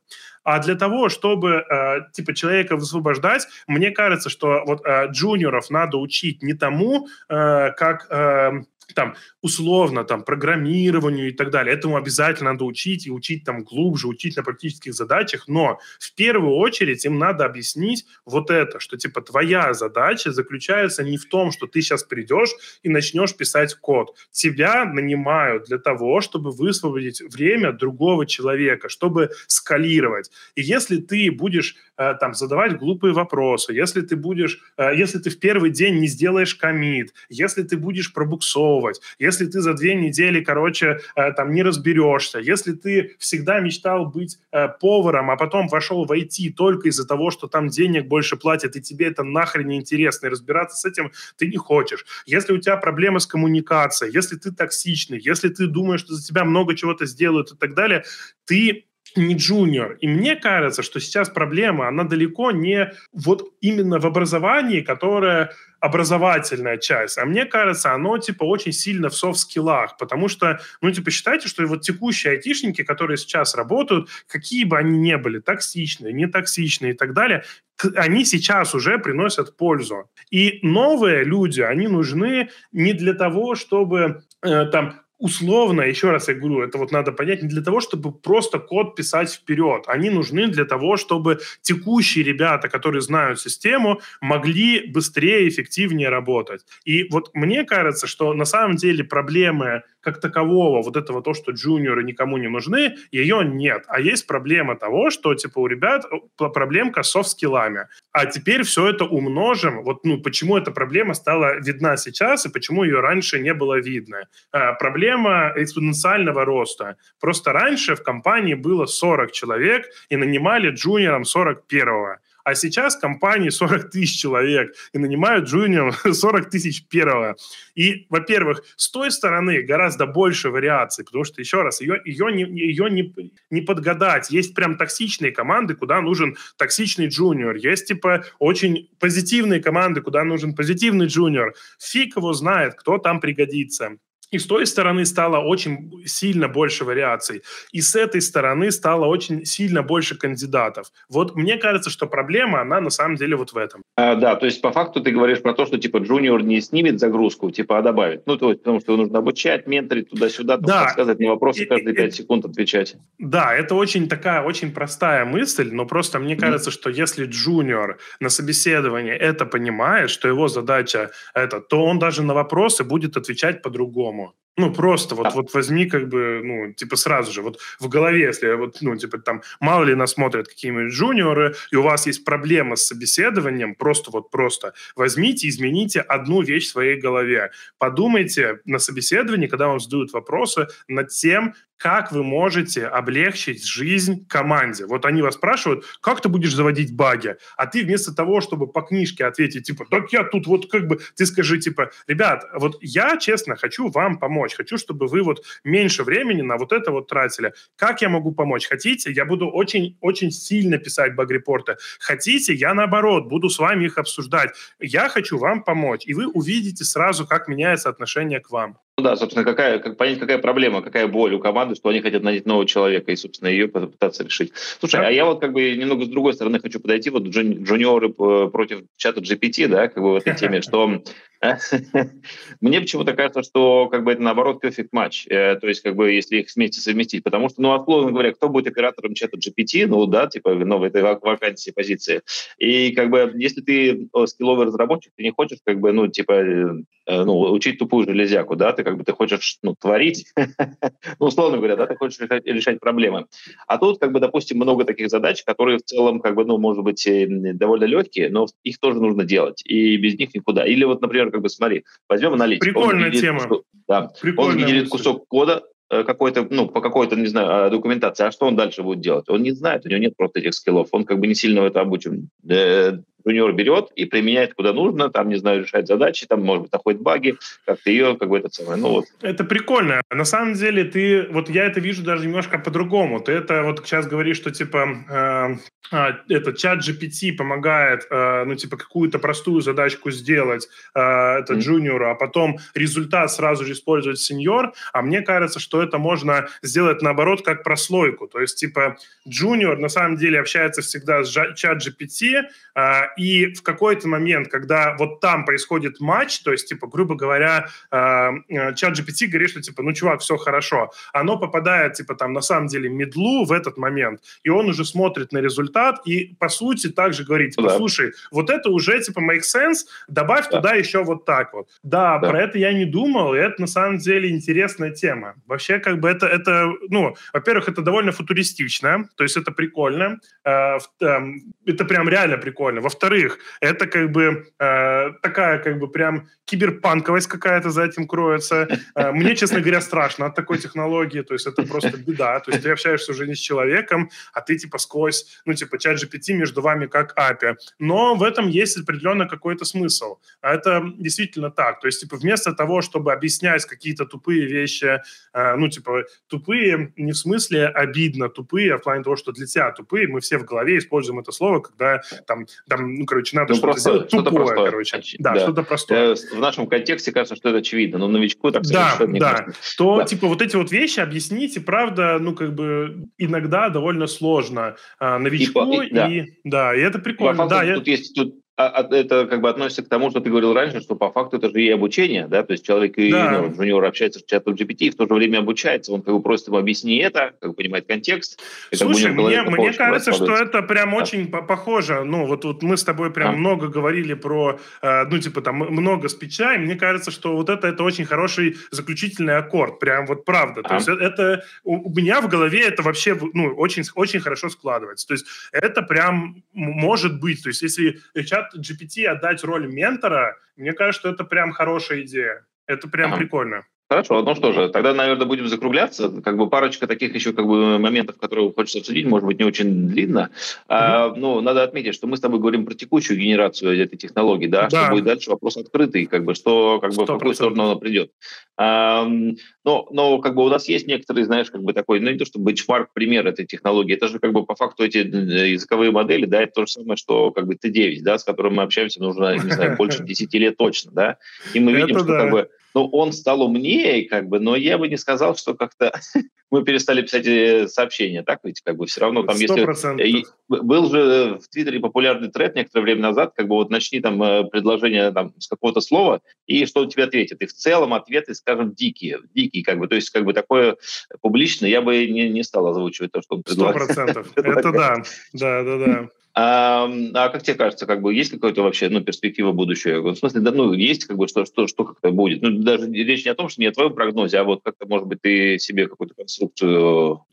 А для того, чтобы э, типа человека высвобождать, мне кажется, что вот э, джуниоров надо учить не тому, э, как э, там, условно, там, программированию и так далее. Этому обязательно надо учить и учить там глубже, учить на практических задачах, но в первую очередь им надо объяснить вот это, что, типа, твоя задача заключается не в том, что ты сейчас придешь и начнешь писать код. Тебя нанимают для того, чтобы высвободить время другого человека, чтобы скалировать. И если ты будешь э, там задавать глупые вопросы, если ты будешь, э, если ты в первый день не сделаешь комит, если ты будешь пробуксовывать, придумывать, если ты за две недели, короче, э, там не разберешься, если ты всегда мечтал быть э, поваром, а потом вошел в IT только из-за того, что там денег больше платят, и тебе это нахрен не интересно, и разбираться с этим ты не хочешь. Если у тебя проблемы с коммуникацией, если ты токсичный, если ты думаешь, что за тебя много чего-то сделают и так далее, ты не джуниор. И мне кажется, что сейчас проблема, она далеко не вот именно в образовании, которое образовательная часть, а мне кажется, оно типа очень сильно в софт-скиллах, потому что, ну, типа, считайте, что вот текущие айтишники, которые сейчас работают, какие бы они ни были, токсичные, не токсичные и так далее, они сейчас уже приносят пользу. И новые люди, они нужны не для того, чтобы э, там условно, еще раз я говорю, это вот надо понять, не для того, чтобы просто код писать вперед. Они нужны для того, чтобы текущие ребята, которые знают систему, могли быстрее, эффективнее работать. И вот мне кажется, что на самом деле проблемы как такового, вот этого то, что джуниоры никому не нужны, ее нет. А есть проблема того, что типа у ребят проблемка с софт-скиллами. А теперь все это умножим. Вот ну, почему эта проблема стала видна сейчас и почему ее раньше не было видно. А, проблема экспоненциального роста. Просто раньше в компании было 40 человек и нанимали джуниором 41-го. А сейчас компании 40 тысяч человек и нанимают джуниором 40 тысяч первого. И, во-первых, с той стороны гораздо больше вариаций, потому что, еще раз, ее, ее, не, ее не, не подгадать. Есть прям токсичные команды, куда нужен токсичный джуниор. Есть, типа, очень позитивные команды, куда нужен позитивный джуниор. Фиг его знает, кто там пригодится. И с той стороны стало очень сильно больше вариаций. И с этой стороны стало очень сильно больше кандидатов. Вот мне кажется, что проблема, она на самом деле вот в этом. А, да, то есть по факту ты говоришь про то, что типа джуниор не снимет загрузку, типа а добавит. Ну, то есть потому что его нужно обучать, менторить туда-сюда, да. подсказывать на вопросы, каждые пять секунд отвечать. Да, это очень такая, очень простая мысль, но просто мне кажется, mm. что если джуниор на собеседовании это понимает, что его задача это, то он даже на вопросы будет отвечать по-другому по-другому. Ну, просто вот, вот возьми как бы, ну, типа сразу же, вот в голове, если вот, ну, типа там, мало ли нас смотрят какие-нибудь джуниоры, и у вас есть проблема с собеседованием, просто вот просто возьмите, измените одну вещь в своей голове. Подумайте на собеседовании, когда вам задают вопросы, над тем, как вы можете облегчить жизнь команде. Вот они вас спрашивают, как ты будешь заводить баги, а ты вместо того, чтобы по книжке ответить, типа, так я тут вот как бы, ты скажи, типа, ребят, вот я, честно, хочу вам помочь, хочу, чтобы вы вот меньше времени на вот это вот тратили. Как я могу помочь? Хотите, я буду очень-очень сильно писать баг-репорты. Хотите, я наоборот буду с вами их обсуждать. Я хочу вам помочь, и вы увидите сразу, как меняется отношение к вам. Ну да, собственно, какая, как понять, какая проблема, какая боль у команды, что они хотят найти нового человека и, собственно, ее попытаться решить. Слушай, а я вот как бы немного с другой стороны хочу подойти, вот джуниоры э, против чата GPT, да, как бы в этой теме, что мне почему-то кажется, что как бы это наоборот perfect матч, э, то есть как бы если их вместе совместить, потому что, ну, условно говоря, кто будет оператором чата GPT, ну, да, типа, ну, в этой вакансии позиции, и как бы если ты скилловый разработчик, ты не хочешь как бы, ну, типа, ну, учить тупую железяку, да, ты как бы ты хочешь ну, творить, ну, условно говоря, да, ты хочешь решать, решать проблемы. А тут, как бы, допустим, много таких задач, которые в целом, как бы, ну, может быть, довольно легкие, но их тоже нужно делать, и без них никуда. Или вот, например, как бы, смотри, возьмем аналитику. Прикольная тема. Кусок, да, Прикольная он генерит кусок кода, э, какой-то, ну, по какой-то, не знаю, а, документации, а что он дальше будет делать? Он не знает, у него нет просто этих скиллов, он как бы не сильно в это обучен. Джуниор берет и применяет куда нужно, там, не знаю, решает задачи, там, может быть, находит баги, как-то ее, как бы, это самое, ну вот. Это прикольно. На самом деле ты, вот я это вижу даже немножко по-другому. Ты это вот сейчас говоришь, что, типа, э, э, этот чат GPT помогает, э, ну, типа, какую-то простую задачку сделать э, это mm-hmm. джуниору, а потом результат сразу же использовать сеньор, а мне кажется, что это можно сделать наоборот, как прослойку. То есть, типа, джуниор на самом деле общается всегда с чат GPT, э, и в какой-то момент, когда вот там происходит матч, то есть, типа, грубо говоря, э, э, чат GPT говорит, что, типа, ну, чувак, все хорошо, оно попадает, типа, там, на самом деле, медлу в этот момент, и он уже смотрит на результат и, по сути, также говорит, типа, да. слушай, вот это уже, типа, make sense, добавь да. туда еще вот так вот. Да, да, про это я не думал, и это, на самом деле, интересная тема. Вообще, как бы, это, это ну, во-первых, это довольно футуристично, то есть это прикольно, э, это прям реально прикольно. Во-вторых, во-вторых, это как бы э, такая как бы прям киберпанковость какая-то за этим кроется. Э, мне, честно говоря, страшно от такой технологии, то есть это просто беда. То есть ты общаешься уже не с человеком, а ты типа сквозь, ну типа чат GPT между вами как API. Но в этом есть определенно какой-то смысл. А это действительно так. То есть типа вместо того, чтобы объяснять какие-то тупые вещи, э, ну типа тупые не в смысле обидно тупые, а в плане того, что для тебя тупые, мы все в голове используем это слово, когда там, там ну, короче, надо ну, что-то сделать тупое, что простое. короче. Оч... Да, да, что-то простое. В нашем контексте кажется, что это очевидно, но новичку так да, не да. Кажется. То, да. типа, вот эти вот вещи объясните, правда, ну, как бы, иногда довольно сложно а, новичку, и, и, да. и, да, и это прикольно. И, да, тут я... есть, тут а, а, это как бы относится к тому, что ты говорил раньше, что по факту это же и обучение, да, то есть человек и да. ну, джуниор общается с чатом GPT, и в то же время обучается, он как бы просит ему объясни это, как бы понимает контекст. Слушай, мне, мне кажется, что это прям да. очень похоже, ну вот, вот мы с тобой прям а. много говорили про, э, ну типа там много спича, и мне кажется, что вот это, это очень хороший заключительный аккорд, прям вот правда, то а. есть это, у меня в голове это вообще, ну, очень, очень хорошо складывается, то есть это прям может быть, то есть если чат чат GPT отдать роль ментора, мне кажется, что это прям хорошая идея. Это прям ага. прикольно. Хорошо, ну что же, тогда, наверное, будем закругляться. Как бы парочка таких еще как бы моментов, которые хочется обсудить, может быть, не очень длинно. Mm-hmm. А, ну, надо отметить, что мы с тобой говорим про текущую генерацию этой технологии, да, да. что будет дальше вопрос открытый, как бы, что, как бы, 100%. в какую сторону она придет. А, но, но, как бы, у нас есть некоторые, знаешь, как бы такой, ну, не то, что бенчмарк, пример этой технологии, это же, как бы, по факту эти э, языковые модели, да, это то же самое, что, как бы, Т9, да, с которым мы общаемся, нужно, не знаю, больше 10 лет точно, да, и мы видим, что, как бы, ну, он стал умнее, как бы, но я бы не сказал, что как-то мы перестали писать э, сообщения, так ведь, как бы, все равно там, 100%. если... Был же в Твиттере популярный тред некоторое время назад, как бы, вот начни там э, предложение там с какого-то слова, и что он тебе ответит. И в целом ответы, скажем, дикие, дикие, как бы, то есть, как бы, такое публичное я бы не, не стал озвучивать то, что он предлагает. Сто процентов, это да, да, да, да. А, а как тебе кажется, как бы есть какая-то вообще ну, перспектива будущего? В смысле, да, ну, есть как бы что, что, что как-то будет? Ну, даже речь не о том, что не о твоем прогнозе, а вот как-то, может быть, ты себе какую-то конструкцию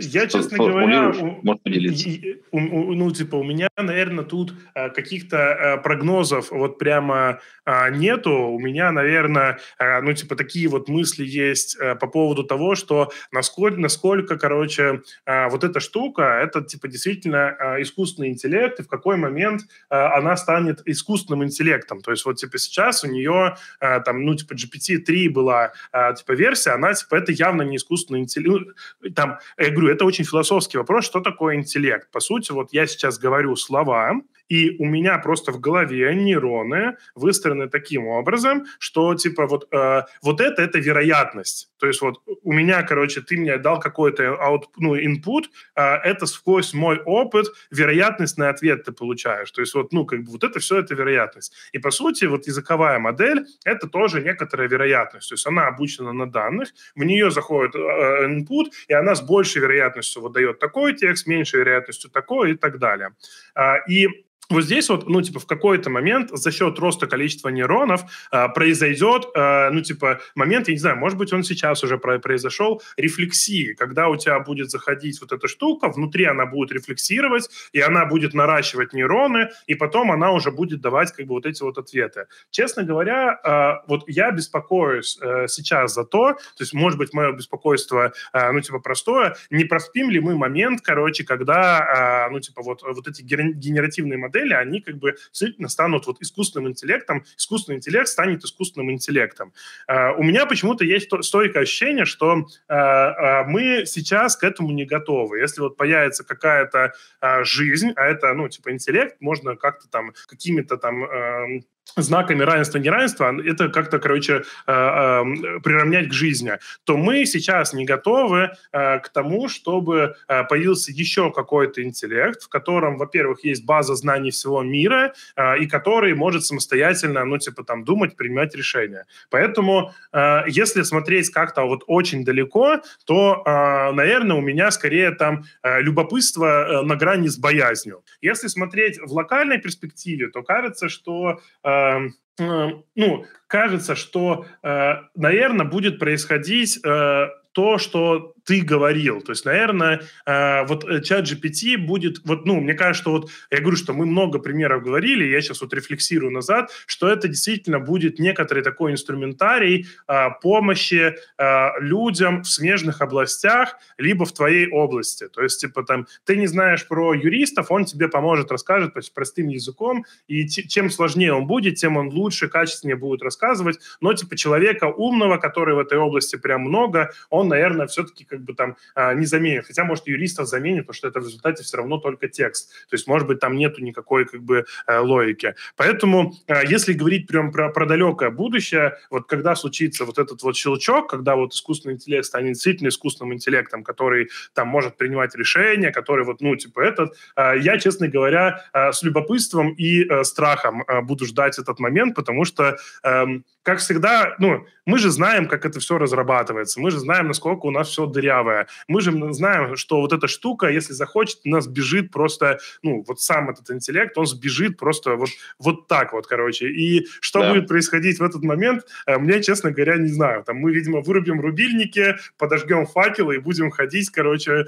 Я, честно говоря, может поделиться? Ну, типа, у меня, наверное, тут а, каких-то а, прогнозов вот прямо а, нету. У меня, наверное, ну, типа, такие вот мысли есть по поводу того, что насколько, насколько короче, вот эта штука, это, типа, действительно искусственный интеллект, интеллект и в какой момент э, она станет искусственным интеллектом. То есть вот типа сейчас у нее э, там, ну типа GPT-3 была э, типа версия, она типа это явно не искусственный интеллект. Ну, там, я говорю, это очень философский вопрос, что такое интеллект. По сути, вот я сейчас говорю слова, и у меня просто в голове нейроны выстроены таким образом, что типа вот, э, вот это, это вероятность. То есть вот у меня, короче, ты мне дал какой-то out, ну, input, э, это сквозь мой опыт вероятностный ответ ты получаешь. То есть вот, ну, как бы вот это все это вероятность. И по сути вот языковая модель — это тоже некоторая вероятность. То есть она обучена на данных, в нее заходит э, input, и она с большей вероятностью выдает такой текст, меньшей вероятностью такой и так далее. А, и вот здесь вот, ну, типа, в какой-то момент за счет роста количества нейронов э, произойдет, э, ну, типа, момент, я не знаю, может быть, он сейчас уже про произошел, рефлексии, когда у тебя будет заходить вот эта штука, внутри она будет рефлексировать, и она будет наращивать нейроны, и потом она уже будет давать, как бы, вот эти вот ответы. Честно говоря, э, вот я беспокоюсь э, сейчас за то, то есть, может быть, мое беспокойство, э, ну, типа, простое, не проспим ли мы момент, короче, когда, э, ну, типа, вот, вот эти генеративные модели модели, они как бы действительно станут вот искусственным интеллектом, искусственный интеллект станет искусственным интеллектом. Uh, у меня почему-то есть стойкое ощущение, что uh, uh, мы сейчас к этому не готовы. Если вот появится какая-то жизнь, а это, ну, типа интеллект, можно как-то там какими-то там эм, знаками равенства, неравенства, это как-то, короче, э, э, приравнять к жизни, то мы сейчас не готовы э, к тому, чтобы появился еще какой-то интеллект, в котором, во-первых, есть база знаний всего мира, и который может самостоятельно, ну, типа, там, думать, принимать решения. Поэтому, если смотреть как-то вот очень далеко, то, наверное, у меня скорее там любопытство на грани с боязнью. Если смотреть в локальной перспективе, то кажется, что Эм, э, ну, кажется, что, э, наверное, будет происходить э, то, что ты говорил. То есть, наверное, э, вот э, чат GPT будет, вот, ну, мне кажется, что вот, я говорю, что мы много примеров говорили, я сейчас вот рефлексирую назад, что это действительно будет некоторый такой инструментарий э, помощи людям в смежных областях, либо в твоей области. То есть, типа, там, ты не знаешь про юристов, он тебе поможет, расскажет то есть, простым языком, и чем сложнее он будет, тем он лучше, качественнее будет рассказывать, но, типа, человека умного, который в этой области прям много, он, наверное, все-таки как как бы там а, не заменит. Хотя, может, юристов заменит, потому что это в результате все равно только текст. То есть, может быть, там нету никакой как бы э, логики. Поэтому, э, если говорить прям про, про далекое будущее, вот когда случится вот этот вот щелчок, когда вот искусственный интеллект станет действительно искусственным интеллектом, который там может принимать решения, который вот, ну, типа этот, э, я, честно говоря, с любопытством и страхом буду ждать этот момент, потому что, эм, как всегда, ну, мы же знаем, как это все разрабатывается, мы же знаем, насколько у нас все дырявое. Мы же знаем, что вот эта штука, если захочет, у нас бежит просто, ну, вот сам этот интеллект, он сбежит просто вот, вот так вот, короче. И что да. будет происходить в этот момент, э, мне, честно говоря, не знаю. Там мы, видимо, вырубим рубильники, подожгем факелы и будем ходить, короче.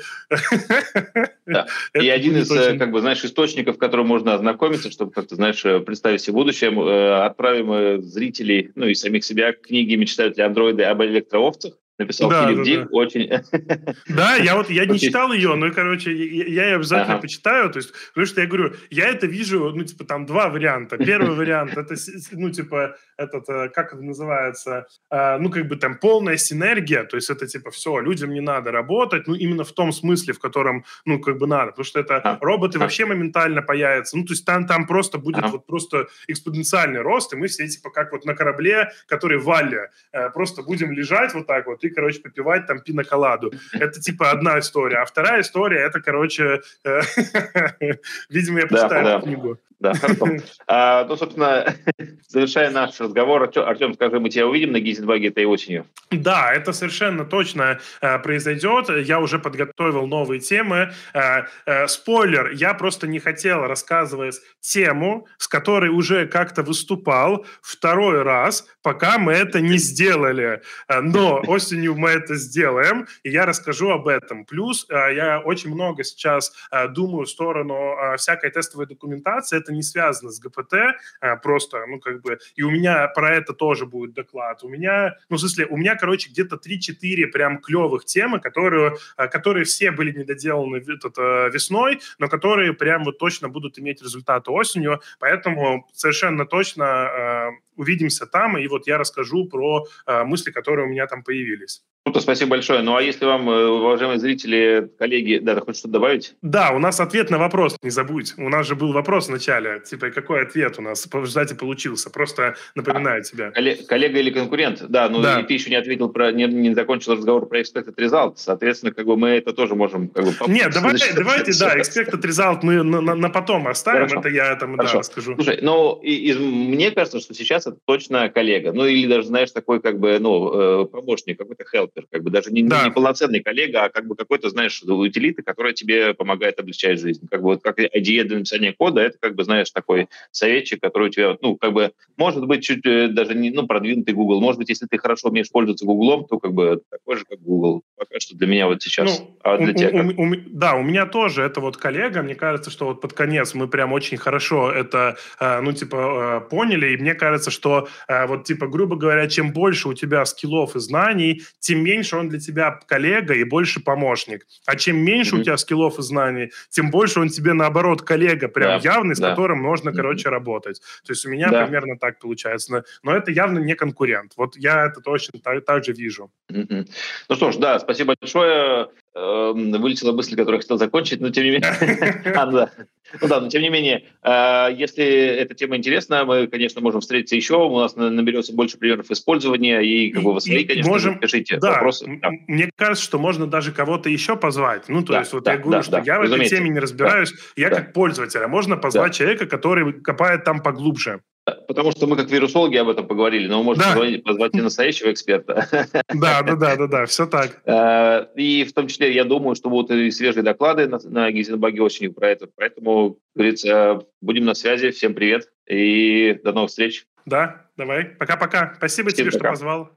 Да. И один из, э, как бы, знаешь, источников, в котором можно ознакомиться, чтобы как-то, знаешь, э, представить себе будущее, отправим зрителей, ну и самих себя книги мечтают ли андроиды об электроовцах написал да, Филипп да, Дик, да. очень... Да, я вот, я не читал ее, но, короче, я, я ее обязательно ага. почитаю, то есть, потому что я говорю, я это вижу, ну, типа, там два варианта. Первый вариант, это, ну, типа, этот, э, как это называется, э, ну, как бы там полная синергия, то есть это, типа, все, людям не надо работать, ну, именно в том смысле, в котором, ну, как бы надо, потому что это а. роботы а. вообще моментально появятся, ну, то есть там, там просто будет а. вот просто экспоненциальный рост, и мы все, типа, как вот на корабле, который в Валле, э, просто будем лежать вот так вот и короче, попивать там пиноколаду. Это, типа, одна история. А вторая история, это, короче, э, видимо, я почитаю эту книгу. Да, хорошо. А, ну, собственно, завершая наш разговор, Артем, скажи, мы тебя увидим на Гизенбаге этой осенью? Да, это совершенно точно э, произойдет. Я уже подготовил новые темы. Э, э, спойлер, я просто не хотел, рассказывать тему, с которой уже как-то выступал второй раз, пока мы это не сделали. Э, но осенью мы это сделаем, и я расскажу об этом. Плюс э, я очень много сейчас э, думаю в сторону э, всякой тестовой документации. Это не связано с ГПТ, просто, ну, как бы, и у меня про это тоже будет доклад. У меня, ну, в смысле, у меня, короче, где-то 3-4 прям клевых темы, которые, которые все были недоделаны это, весной, но которые прям вот точно будут иметь результаты осенью, поэтому совершенно точно увидимся там, и вот я расскажу про э, мысли, которые у меня там появились. Круто, спасибо большое. Ну а если вам, э, уважаемые зрители, коллеги, да, хочешь что-то добавить? Да, у нас ответ на вопрос, не забудь. У нас же был вопрос в начале, типа, какой ответ у нас в результате получился? Просто напоминаю а, тебе. Коллега или конкурент? Да, ну да. и ты еще не ответил про, не, не закончил разговор про expected result, соответственно, как бы мы это тоже можем как бы... Нет, давай, давайте, да, expected result мы на, на, на потом оставим, Хорошо. это я там, Хорошо. да, скажу. Слушай, ну, и, и, мне кажется, что сейчас это точно коллега, ну или даже, знаешь, такой как бы, ну, э, помощник, какой-то helper, как бы даже не, да. не полноценный коллега, а как бы какой-то, знаешь, утилита, которая тебе помогает облегчать жизнь. Как бы вот как IDE для написания кода, это как бы, знаешь, такой советчик, который у тебя, ну, как бы, может быть, чуть э, даже не, ну, продвинутый Google. Может быть, если ты хорошо умеешь пользоваться Google, то как бы такой же, как Google. Пока что для меня вот сейчас. Ну, а для у, тебя как? У, у, да, у меня тоже это вот коллега. Мне кажется, что вот под конец мы прям очень хорошо это, э, ну, типа, э, поняли. И мне кажется, что вот, типа, грубо говоря, чем больше у тебя скиллов и знаний, тем меньше он для тебя коллега и больше помощник. А чем меньше mm-hmm. у тебя скиллов и знаний, тем больше он тебе, наоборот, коллега, прям да, явный, с да. которым можно, короче, mm-hmm. работать. То есть у меня да. примерно так получается. Но, но это явно не конкурент. Вот я это точно так, так же вижу. Mm-hmm. Ну что ж, да, спасибо большое. Эм, вылетела мысль, которую я хотел закончить, но тем не менее... Ну да, но тем не менее, э, если эта тема интересна, мы, конечно, можем встретиться еще, у нас наберется больше примеров использования, и как бы вы свои, конечно, можем, пишите да, вопросы. Да. Мне кажется, что можно даже кого-то еще позвать. Ну, то да, есть вот да, я говорю, да, что да, я в этой теме не разбираюсь, я как пользователь, а можно позвать человека, который копает там поглубже. Потому что мы как вирусологи об этом поговорили, но мы можем да. позвонить, позвать и настоящего эксперта. Да, да, да, да, да, все так. Э, и в том числе я думаю, что будут и свежие доклады на, на Гизенбаге осенью про это. Поэтому, говорится, будем на связи. Всем привет и до новых встреч. Да, давай. Пока-пока. Спасибо Всем тебе, пока. что позвал.